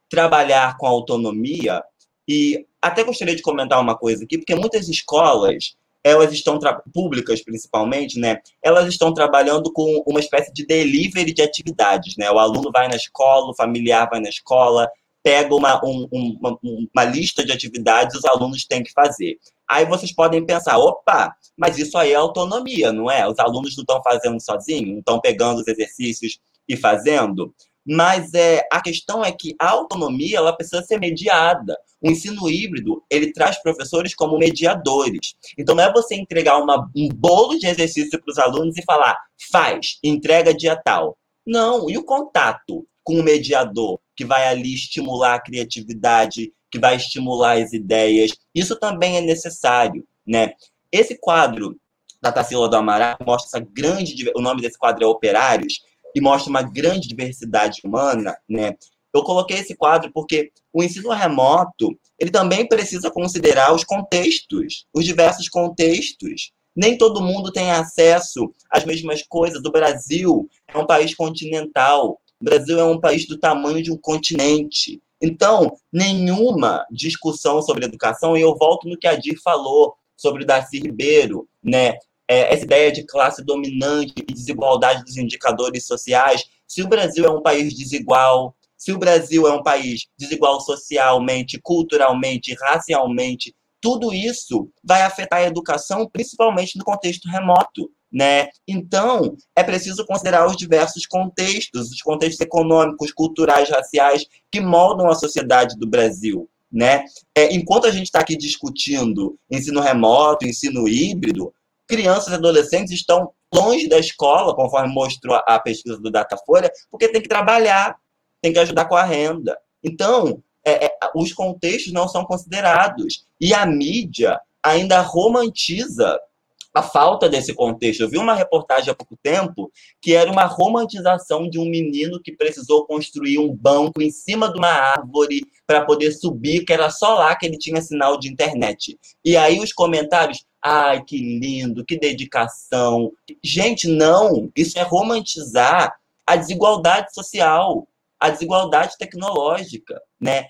trabalhar com autonomia, e até gostaria de comentar uma coisa aqui, porque muitas escolas, elas estão públicas principalmente, né? Elas estão trabalhando com uma espécie de delivery de atividades, né? O aluno vai na escola, o familiar vai na escola, pega uma, um, uma, uma lista de atividades os alunos têm que fazer. Aí vocês podem pensar, opa, mas isso aí é autonomia, não é? Os alunos não estão fazendo sozinhos, estão pegando os exercícios e fazendo. Mas é, a questão é que a autonomia ela precisa ser mediada. O ensino híbrido ele traz professores como mediadores. Então não é você entregar uma, um bolo de exercício para os alunos e falar faz, entrega dia tal. Não, e o contato com o mediador que vai ali estimular a criatividade, que vai estimular as ideias. Isso também é necessário, né? Esse quadro da Tarsila do Amaral mostra essa grande, o nome desse quadro é Operários, e mostra uma grande diversidade humana, né? Eu coloquei esse quadro porque o ensino remoto, ele também precisa considerar os contextos, os diversos contextos. Nem todo mundo tem acesso às mesmas coisas. O Brasil é um país continental. O Brasil é um país do tamanho de um continente. Então, nenhuma discussão sobre educação, e eu volto no que a Dir falou sobre o Darcy Ribeiro, né? é, essa ideia de classe dominante e desigualdade dos indicadores sociais. Se o Brasil é um país desigual, se o Brasil é um país desigual socialmente, culturalmente, racialmente, tudo isso vai afetar a educação, principalmente no contexto remoto. Né? Então, é preciso considerar os diversos contextos, os contextos econômicos, culturais, raciais, que moldam a sociedade do Brasil. Né? É, enquanto a gente está aqui discutindo ensino remoto, ensino híbrido, crianças e adolescentes estão longe da escola, conforme mostrou a pesquisa do Datafolha, porque tem que trabalhar, tem que ajudar com a renda. Então, é, é, os contextos não são considerados. E a mídia ainda romantiza a falta desse contexto. Eu vi uma reportagem há pouco tempo que era uma romantização de um menino que precisou construir um banco em cima de uma árvore para poder subir, que era só lá que ele tinha sinal de internet. E aí os comentários, ai, que lindo, que dedicação. Gente, não, isso é romantizar a desigualdade social, a desigualdade tecnológica, né?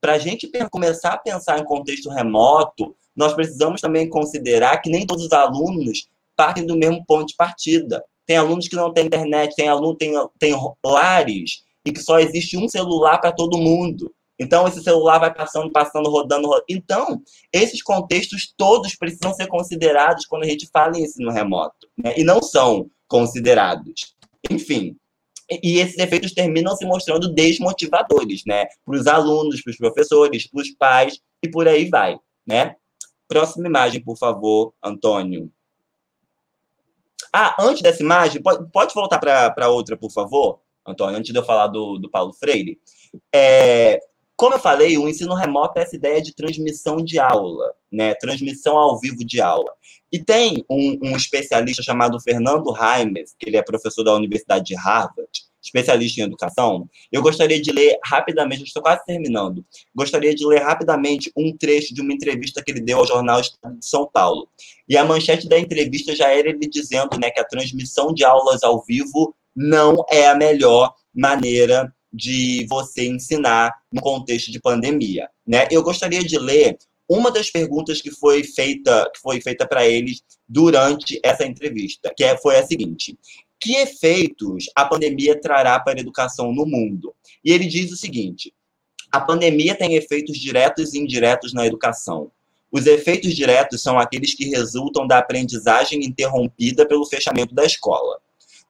Para a gente começar a pensar em contexto remoto, nós precisamos também considerar que nem todos os alunos partem do mesmo ponto de partida. Tem alunos que não têm internet, tem alunos tem, tem lares e que só existe um celular para todo mundo. Então, esse celular vai passando, passando, rodando, rodando. Então, esses contextos todos precisam ser considerados quando a gente fala em ensino remoto. Né? E não são considerados. Enfim, e esses efeitos terminam se mostrando desmotivadores, né? Para os alunos, para os professores, para os pais e por aí vai, né? Próxima imagem, por favor, Antônio. Ah, antes dessa imagem, pode, pode voltar para outra, por favor, Antônio, antes de eu falar do, do Paulo Freire. É, como eu falei, o ensino remoto é essa ideia de transmissão de aula, né? Transmissão ao vivo de aula. E tem um, um especialista chamado Fernando Reimes, que ele é professor da Universidade de Harvard, especialista em educação, eu gostaria de ler rapidamente, estou quase terminando, gostaria de ler rapidamente um trecho de uma entrevista que ele deu ao jornal Estado de São Paulo. E a manchete da entrevista já era ele dizendo né, que a transmissão de aulas ao vivo não é a melhor maneira de você ensinar no contexto de pandemia. Né? Eu gostaria de ler uma das perguntas que foi feita que foi feita para eles durante essa entrevista, que é, foi a seguinte: que efeitos a pandemia trará para a educação no mundo? E ele diz o seguinte: a pandemia tem efeitos diretos e indiretos na educação. Os efeitos diretos são aqueles que resultam da aprendizagem interrompida pelo fechamento da escola.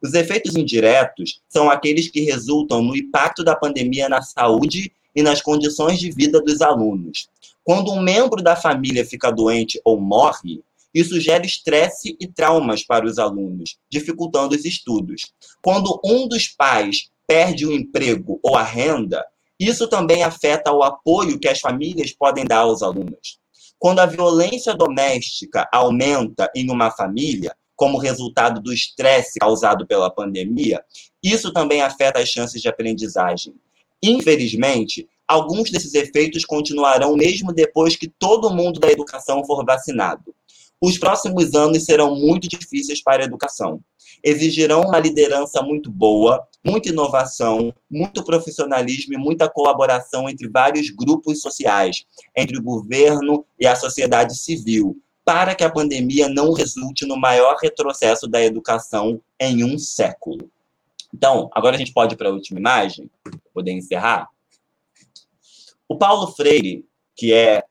Os efeitos indiretos são aqueles que resultam no impacto da pandemia na saúde e nas condições de vida dos alunos. Quando um membro da família fica doente ou morre, isso gera estresse e traumas para os alunos, dificultando os estudos. Quando um dos pais perde o emprego ou a renda, isso também afeta o apoio que as famílias podem dar aos alunos. Quando a violência doméstica aumenta em uma família, como resultado do estresse causado pela pandemia, isso também afeta as chances de aprendizagem. Infelizmente, alguns desses efeitos continuarão mesmo depois que todo mundo da educação for vacinado. Os próximos anos serão muito difíceis para a educação. Exigirão uma liderança muito boa, muita inovação, muito profissionalismo e muita colaboração entre vários grupos sociais, entre o governo e a sociedade civil, para que a pandemia não resulte no maior retrocesso da educação em um século. Então, agora a gente pode ir para a última imagem, poder encerrar. O Paulo Freire, que é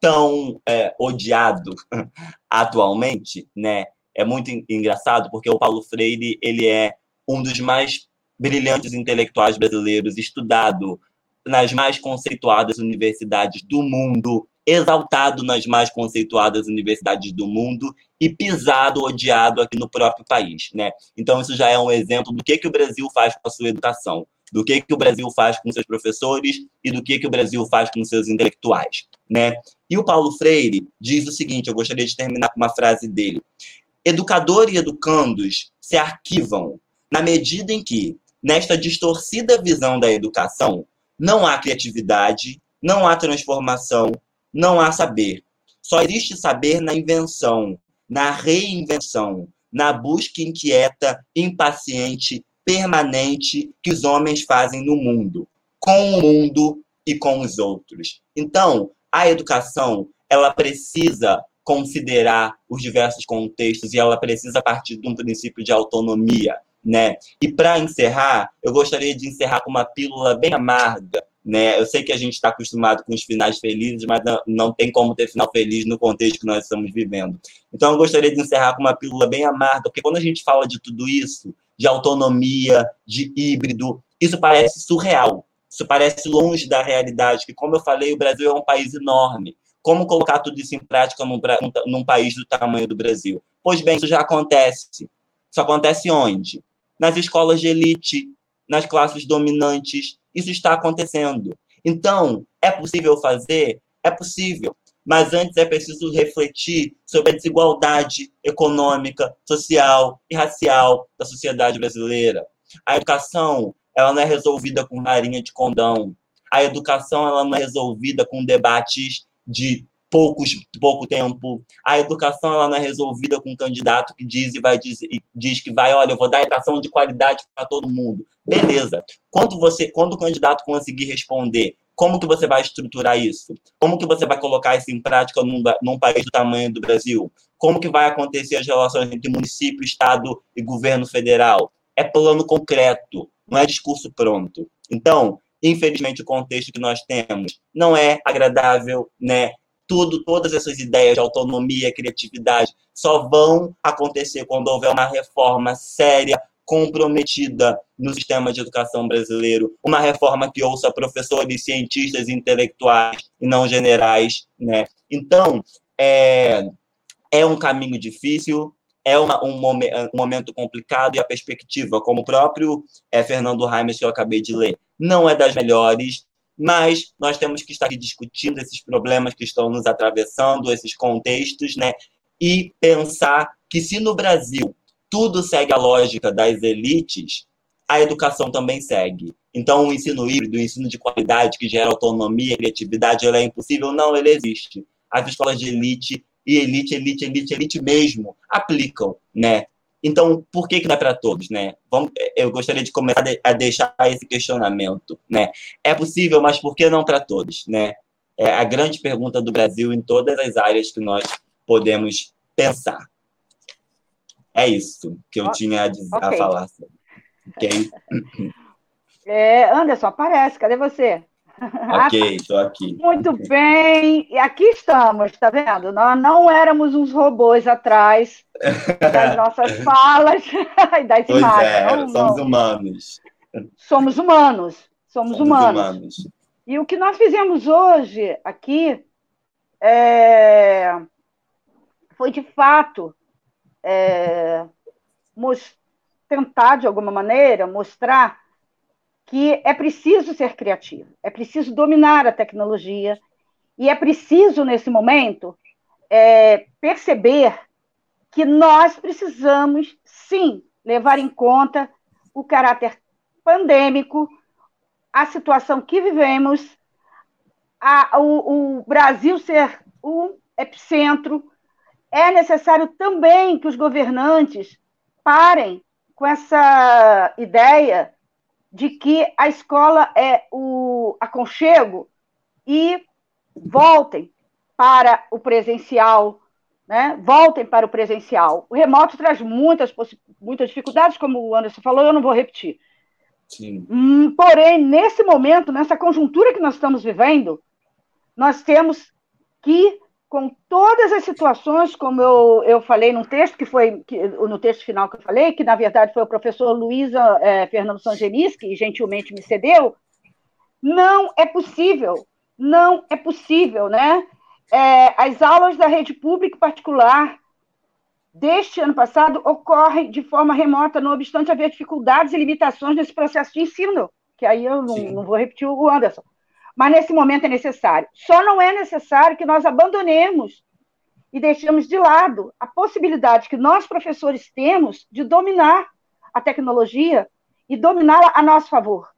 tão é, odiado atualmente, né? É muito engraçado porque o Paulo Freire ele é um dos mais brilhantes intelectuais brasileiros, estudado nas mais conceituadas universidades do mundo, exaltado nas mais conceituadas universidades do mundo e pisado, odiado aqui no próprio país, né? Então isso já é um exemplo do que que o Brasil faz com a sua educação do que, que o Brasil faz com seus professores e do que, que o Brasil faz com seus intelectuais. Né? E o Paulo Freire diz o seguinte: eu gostaria de terminar com uma frase dele. Educador e educandos se arquivam na medida em que, nesta distorcida visão da educação, não há criatividade, não há transformação, não há saber. Só existe saber na invenção, na reinvenção, na busca inquieta, impaciente permanente que os homens fazem no mundo, com o mundo e com os outros. Então, a educação, ela precisa considerar os diversos contextos e ela precisa partir de um princípio de autonomia, né? E para encerrar, eu gostaria de encerrar com uma pílula bem amarga, né? Eu sei que a gente está acostumado com os finais felizes, mas não, não tem como ter final feliz no contexto que nós estamos vivendo. Então, eu gostaria de encerrar com uma pílula bem amarga, porque quando a gente fala de tudo isso, de autonomia, de híbrido. Isso parece surreal. Isso parece longe da realidade, que, como eu falei, o Brasil é um país enorme. Como colocar tudo isso em prática num, num país do tamanho do Brasil? Pois bem, isso já acontece. Isso acontece onde? Nas escolas de elite, nas classes dominantes. Isso está acontecendo. Então, é possível fazer? É possível. Mas antes é preciso refletir sobre a desigualdade econômica, social e racial da sociedade brasileira. A educação ela não é resolvida com rarinha de condão. A educação ela não é resolvida com debates de poucos, pouco tempo. A educação ela não é resolvida com um candidato que diz e vai diz, e diz que vai, olha, eu vou dar educação de qualidade para todo mundo. Beleza. Quando você, quando o candidato conseguir responder como que você vai estruturar isso? Como que você vai colocar isso em prática num, num país do tamanho do Brasil? Como que vai acontecer as relações entre município, estado e governo federal? É plano concreto, não é discurso pronto. Então, infelizmente, o contexto que nós temos não é agradável, né? Tudo, todas essas ideias de autonomia, criatividade, só vão acontecer quando houver uma reforma séria, comprometida no sistema de educação brasileiro, uma reforma que ouça professores, cientistas, intelectuais e não generais, né? Então, é, é um caminho difícil, é uma, um, momen um, momento complicado e a perspectiva, como o próprio é, Fernando Raimes que eu acabei de ler, não é das melhores, mas nós temos que estar aqui discutindo esses problemas que estão nos atravessando, esses contextos, né? E pensar que se no Brasil tudo segue a lógica das elites, a educação também segue. Então, o ensino híbrido, o ensino de qualidade que gera autonomia e criatividade, ele é impossível? Não, ele existe. As escolas de elite e elite, elite, elite, elite mesmo aplicam, né? Então, por que, que não é para todos, né? Vamos, eu gostaria de começar a deixar esse questionamento, né? É possível, mas por que não para todos, né? É a grande pergunta do Brasil em todas as áreas que nós podemos pensar. É isso que eu tinha a, dizer, okay. a falar. Ok? É, Anderson, aparece, cadê você? Ok, estou aqui. Muito bem, e aqui estamos, está vendo? Nós não éramos uns robôs atrás das nossas falas e das pois imagens. É, não, somos não. humanos. Somos humanos, somos, somos humanos. humanos. E o que nós fizemos hoje aqui é... foi, de fato, é... tentar, de alguma maneira, mostrar que é preciso ser criativo, é preciso dominar a tecnologia e é preciso, nesse momento, é, perceber que nós precisamos, sim, levar em conta o caráter pandêmico, a situação que vivemos, a, o, o Brasil ser o epicentro. É necessário também que os governantes parem com essa ideia de que a escola é o aconchego e voltem para o presencial, né? Voltem para o presencial. O remoto traz muitas, muitas dificuldades, como o Anderson falou, eu não vou repetir. Sim. Hum, porém, nesse momento, nessa conjuntura que nós estamos vivendo, nós temos que com todas as situações, como eu, eu falei no texto, que foi que, no texto final que eu falei, que na verdade foi o professor Luísa é, Fernando Sangelis, que gentilmente me cedeu, não é possível, não é possível, né? É, as aulas da rede pública e particular deste ano passado ocorrem de forma remota, não obstante haver dificuldades e limitações nesse processo de ensino, que aí eu não, não vou repetir o Anderson mas nesse momento é necessário. Só não é necessário que nós abandonemos e deixemos de lado a possibilidade que nós, professores, temos de dominar a tecnologia e dominá-la a nosso favor,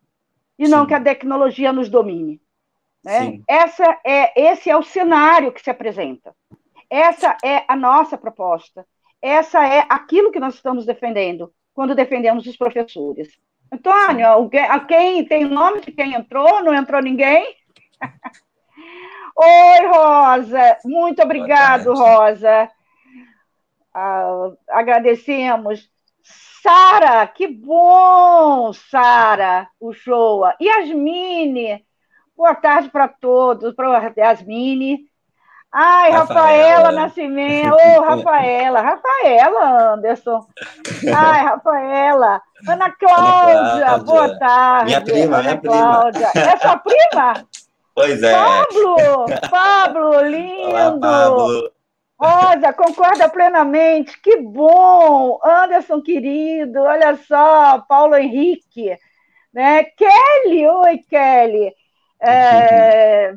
e Sim. não que a tecnologia nos domine. Né? Essa é, esse é o cenário que se apresenta. Essa é a nossa proposta. Essa é aquilo que nós estamos defendendo quando defendemos os professores. Antônio, alguém tem o nome de quem entrou? Não entrou ninguém? Oi, Rosa. Muito obrigado, Rosa. Ah, agradecemos. Sara, que bom, Sara, o show. Yasmine, boa tarde para todos, para Yasmine. Ai, Rafaela, Rafaela Nascimento. Ô, oh, Rafaela. Rafaela, Anderson. Ai, Rafaela. Ana Cláudia, Cláudia. boa tarde. Minha prima, Ana minha Cláudia. prima. É sua prima? Pois é. Pablo, Pablo, lindo. Olá, Pablo. Rosa, concorda plenamente. Que bom. Anderson, querido. Olha só, Paulo Henrique. Né? Kelly, oi, Kelly. É,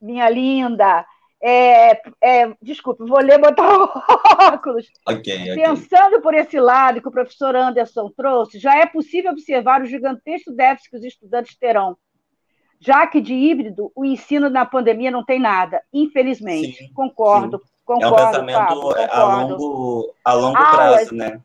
minha linda. É, é, desculpe, vou ler botar óculos. Okay, okay. Pensando por esse lado que o professor Anderson trouxe, já é possível observar o gigantesco déficit que os estudantes terão, já que de híbrido o ensino na pandemia não tem nada, infelizmente. Sim, concordo, sim. concordo. É um pensamento Pablo, a longo, a longo aulas, prazo, né?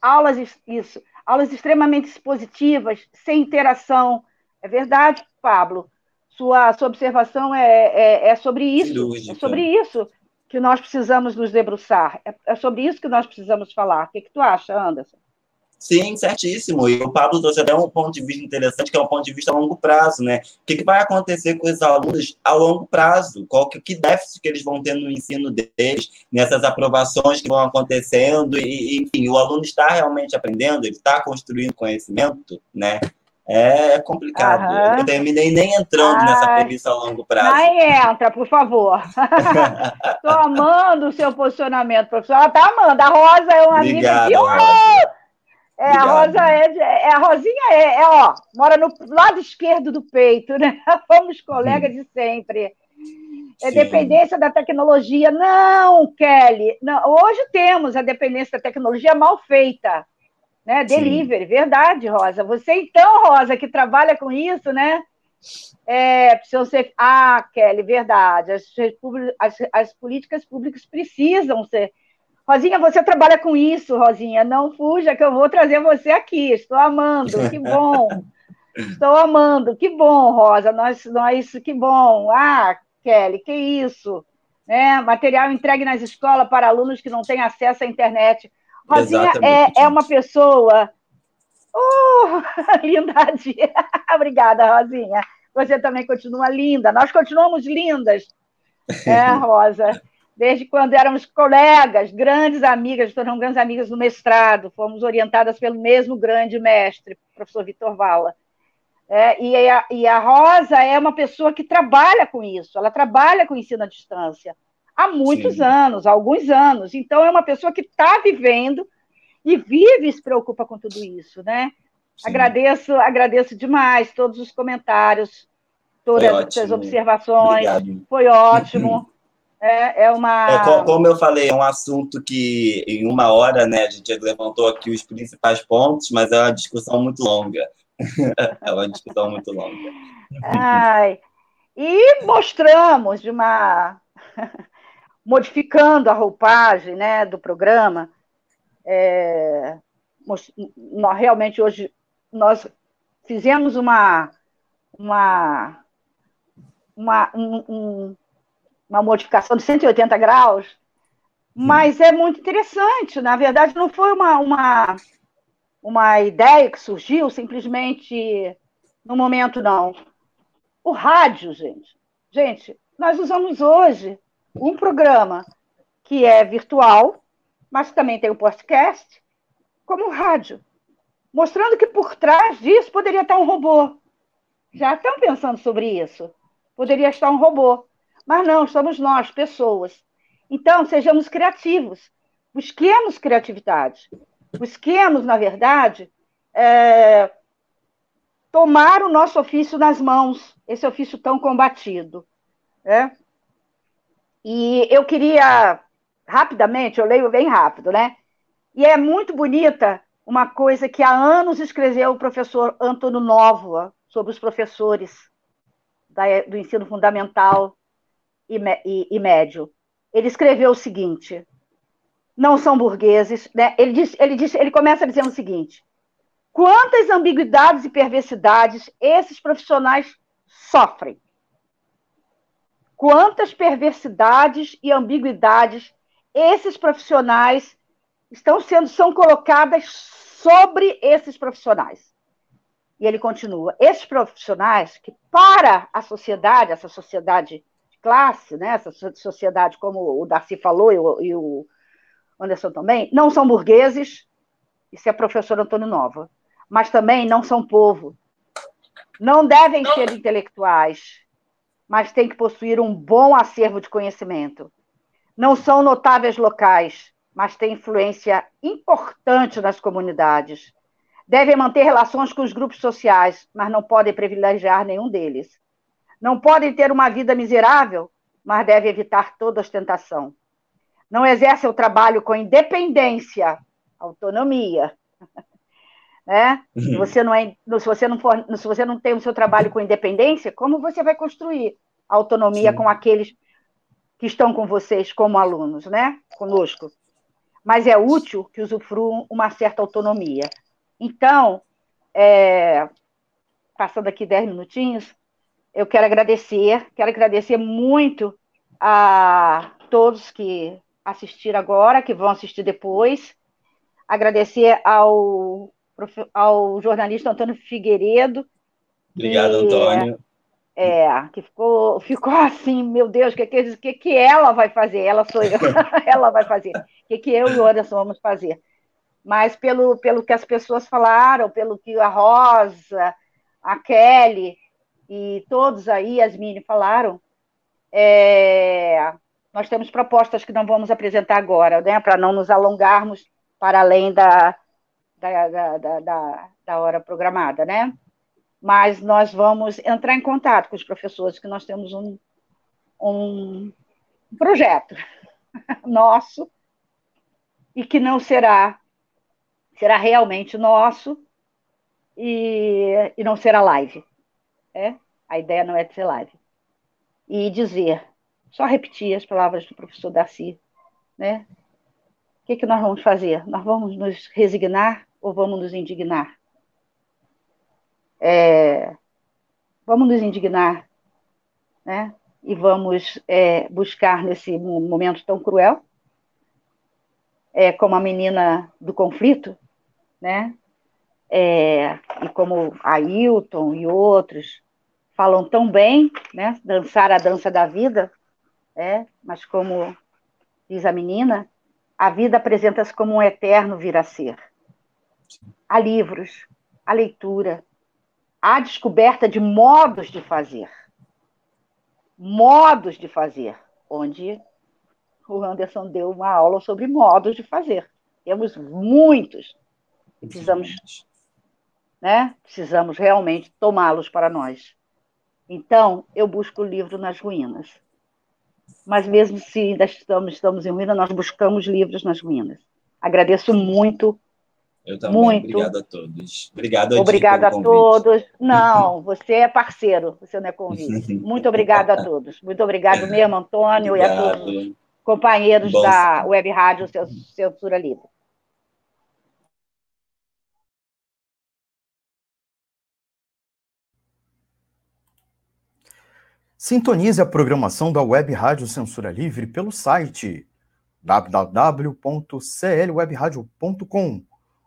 Aulas, isso, aulas extremamente expositivas, sem interação. É verdade, Pablo sua, sua observação é, é, é sobre isso. É sobre isso que nós precisamos nos debruçar. É, é, sobre isso que nós precisamos falar. O que, que tu acha, Anderson? Sim, certíssimo. E o Pablo trouxe até um ponto de vista interessante, que é um ponto de vista a longo prazo, né? O que, que vai acontecer com esses alunos a longo prazo? Qual que, que déficit que eles vão ter no ensino deles, nessas aprovações que vão acontecendo? E, enfim, o aluno está realmente aprendendo, ele está construindo conhecimento, né? É complicado. Aham. Eu terminei nem entrando Ai. nessa premissa a longo prazo. Nem entra, por favor. Estou amando o seu posicionamento, professor. Ela está amando. A Rosa é uma Obrigado, amiga que. Oh! É, a Rosa é, é, a Rosinha é, é, ó, mora no lado esquerdo do peito, né? Fomos colegas hum. de sempre. É Sim. dependência da tecnologia. Não, Kelly. Não. Hoje temos a dependência da tecnologia mal feita né? Delivery, Sim. verdade, Rosa. Você então, Rosa, que trabalha com isso, né? É, precisam ser. Ah, Kelly, verdade. As, as, as políticas públicas precisam ser. Rosinha, você trabalha com isso, Rosinha. Não fuja, que eu vou trazer você aqui. Estou amando, que bom. Estou amando, que bom, Rosa. Nós, nós, que bom. Ah, Kelly, que isso. É, material entregue nas escolas para alunos que não têm acesso à internet. Rosinha é, é uma pessoa. Oh, lindade! Obrigada, Rosinha. Você também continua linda. Nós continuamos lindas. É, Rosa. Desde quando éramos colegas, grandes amigas, tornamos grandes amigas no mestrado, fomos orientadas pelo mesmo grande mestre, professor Vitor Vala. É, e, a, e a Rosa é uma pessoa que trabalha com isso, ela trabalha com ensino à distância há muitos Sim. anos, há alguns anos. Então, é uma pessoa que está vivendo e vive e se preocupa com tudo isso, né? Sim. Agradeço, agradeço demais todos os comentários, todas as observações. Obrigado. Foi ótimo. É, é uma. É, como eu falei, é um assunto que em uma hora, né, a gente levantou aqui os principais pontos, mas é uma discussão muito longa. é uma discussão muito longa. Ai, e mostramos de uma modificando a roupagem né, do programa. É, nós realmente hoje nós fizemos uma uma uma, um, uma modificação de 180 graus, mas é muito interessante. Na verdade, não foi uma, uma, uma ideia que surgiu simplesmente no momento, não. O rádio, gente. Gente, nós usamos hoje um programa que é virtual, mas também tem o podcast, como rádio, mostrando que por trás disso poderia estar um robô. Já estão pensando sobre isso? Poderia estar um robô. Mas não, somos nós, pessoas. Então, sejamos criativos. Busquemos criatividade. Busquemos, na verdade, é, tomar o nosso ofício nas mãos, esse ofício tão combatido. Né? E eu queria, rapidamente, eu leio bem rápido, né? E é muito bonita uma coisa que há anos escreveu o professor Antônio Novoa sobre os professores da, do ensino fundamental e, e, e, médio. Ele escreveu o seguinte: não são burgueses, né? Ele diz, ele diz, ele começa dizendo o seguinte: quantas ambiguidades e perversidades esses profissionais sofrem? Quantas perversidades e ambiguidades esses profissionais estão sendo são colocadas sobre esses profissionais. E ele continua: esses profissionais que para a sociedade, essa sociedade de classe, né, essa sociedade como o Darcy falou e o, e o Anderson também, não são burgueses, isso é professor Antônio Nova, mas também não são povo. Não devem ser intelectuais, mas tem que possuir um bom acervo de conhecimento. Não são notáveis locais, mas têm influência importante nas comunidades. Devem manter relações com os grupos sociais, mas não podem privilegiar nenhum deles. Não podem ter uma vida miserável, mas deve evitar toda ostentação. Não exerce o trabalho com independência, autonomia. Né? Uhum. Se você não é, se você não for, se você não tem o seu trabalho com independência, como você vai construir autonomia Sim. com aqueles que estão com vocês como alunos, né? Conosco. Mas é útil que usufruam uma certa autonomia. Então, é, passando aqui dez minutinhos, eu quero agradecer, quero agradecer muito a todos que assistiram agora, que vão assistir depois, agradecer ao, ao jornalista Antônio Figueiredo. Obrigado, que, Antônio. É, que ficou, ficou assim, meu Deus, o que, que, que, que ela vai fazer? Ela sou eu, ela vai fazer. O que, que eu e o Anderson vamos fazer? Mas pelo, pelo que as pessoas falaram, pelo que a Rosa, a Kelly e todos aí, as Mini falaram, é, nós temos propostas que não vamos apresentar agora, né, para não nos alongarmos para além da, da, da, da, da hora programada, né? Mas nós vamos entrar em contato com os professores, que nós temos um, um projeto nosso e que não será será realmente nosso e, e não será live. É? A ideia não é de ser live. E dizer, só repetir as palavras do professor Darcy, né? O que, que nós vamos fazer? Nós vamos nos resignar ou vamos nos indignar? É, vamos nos indignar, né? E vamos é, buscar nesse momento tão cruel, é, como a menina do conflito, né? É, e como Ailton e outros falam tão bem, né? Dançar a dança da vida, é, mas como diz a menina, a vida apresenta-se como um eterno vir a ser. Há livros, há leitura, há descoberta de modos de fazer. Modos de fazer, onde o Anderson deu uma aula sobre modos de fazer. Temos muitos. Precisamos, né? Precisamos realmente tomá-los para nós. Então, eu busco o livro nas ruínas mas mesmo se ainda estamos, estamos em ruína, nós buscamos livros nas ruínas. Agradeço muito. Eu também. Muito. Obrigado a todos. Obrigado Obrigada a todos. Não, você é parceiro, você não é convite. Muito obrigado a todos. Muito obrigado mesmo, Antônio, obrigado. e a todos companheiros Bom, da Web Rádio Censura Livre. Sintonize a programação da Web Rádio Censura Livre pelo site www.clwebradio.com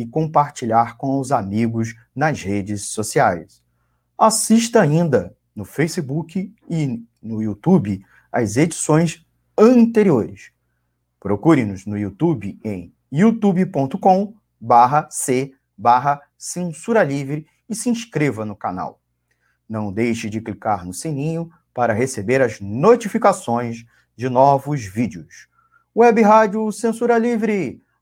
e compartilhar com os amigos nas redes sociais. Assista ainda no Facebook e no YouTube as edições anteriores. Procure-nos no YouTube em youtube.com barra c barra censura livre e se inscreva no canal. Não deixe de clicar no sininho para receber as notificações de novos vídeos. Web Rádio Censura Livre,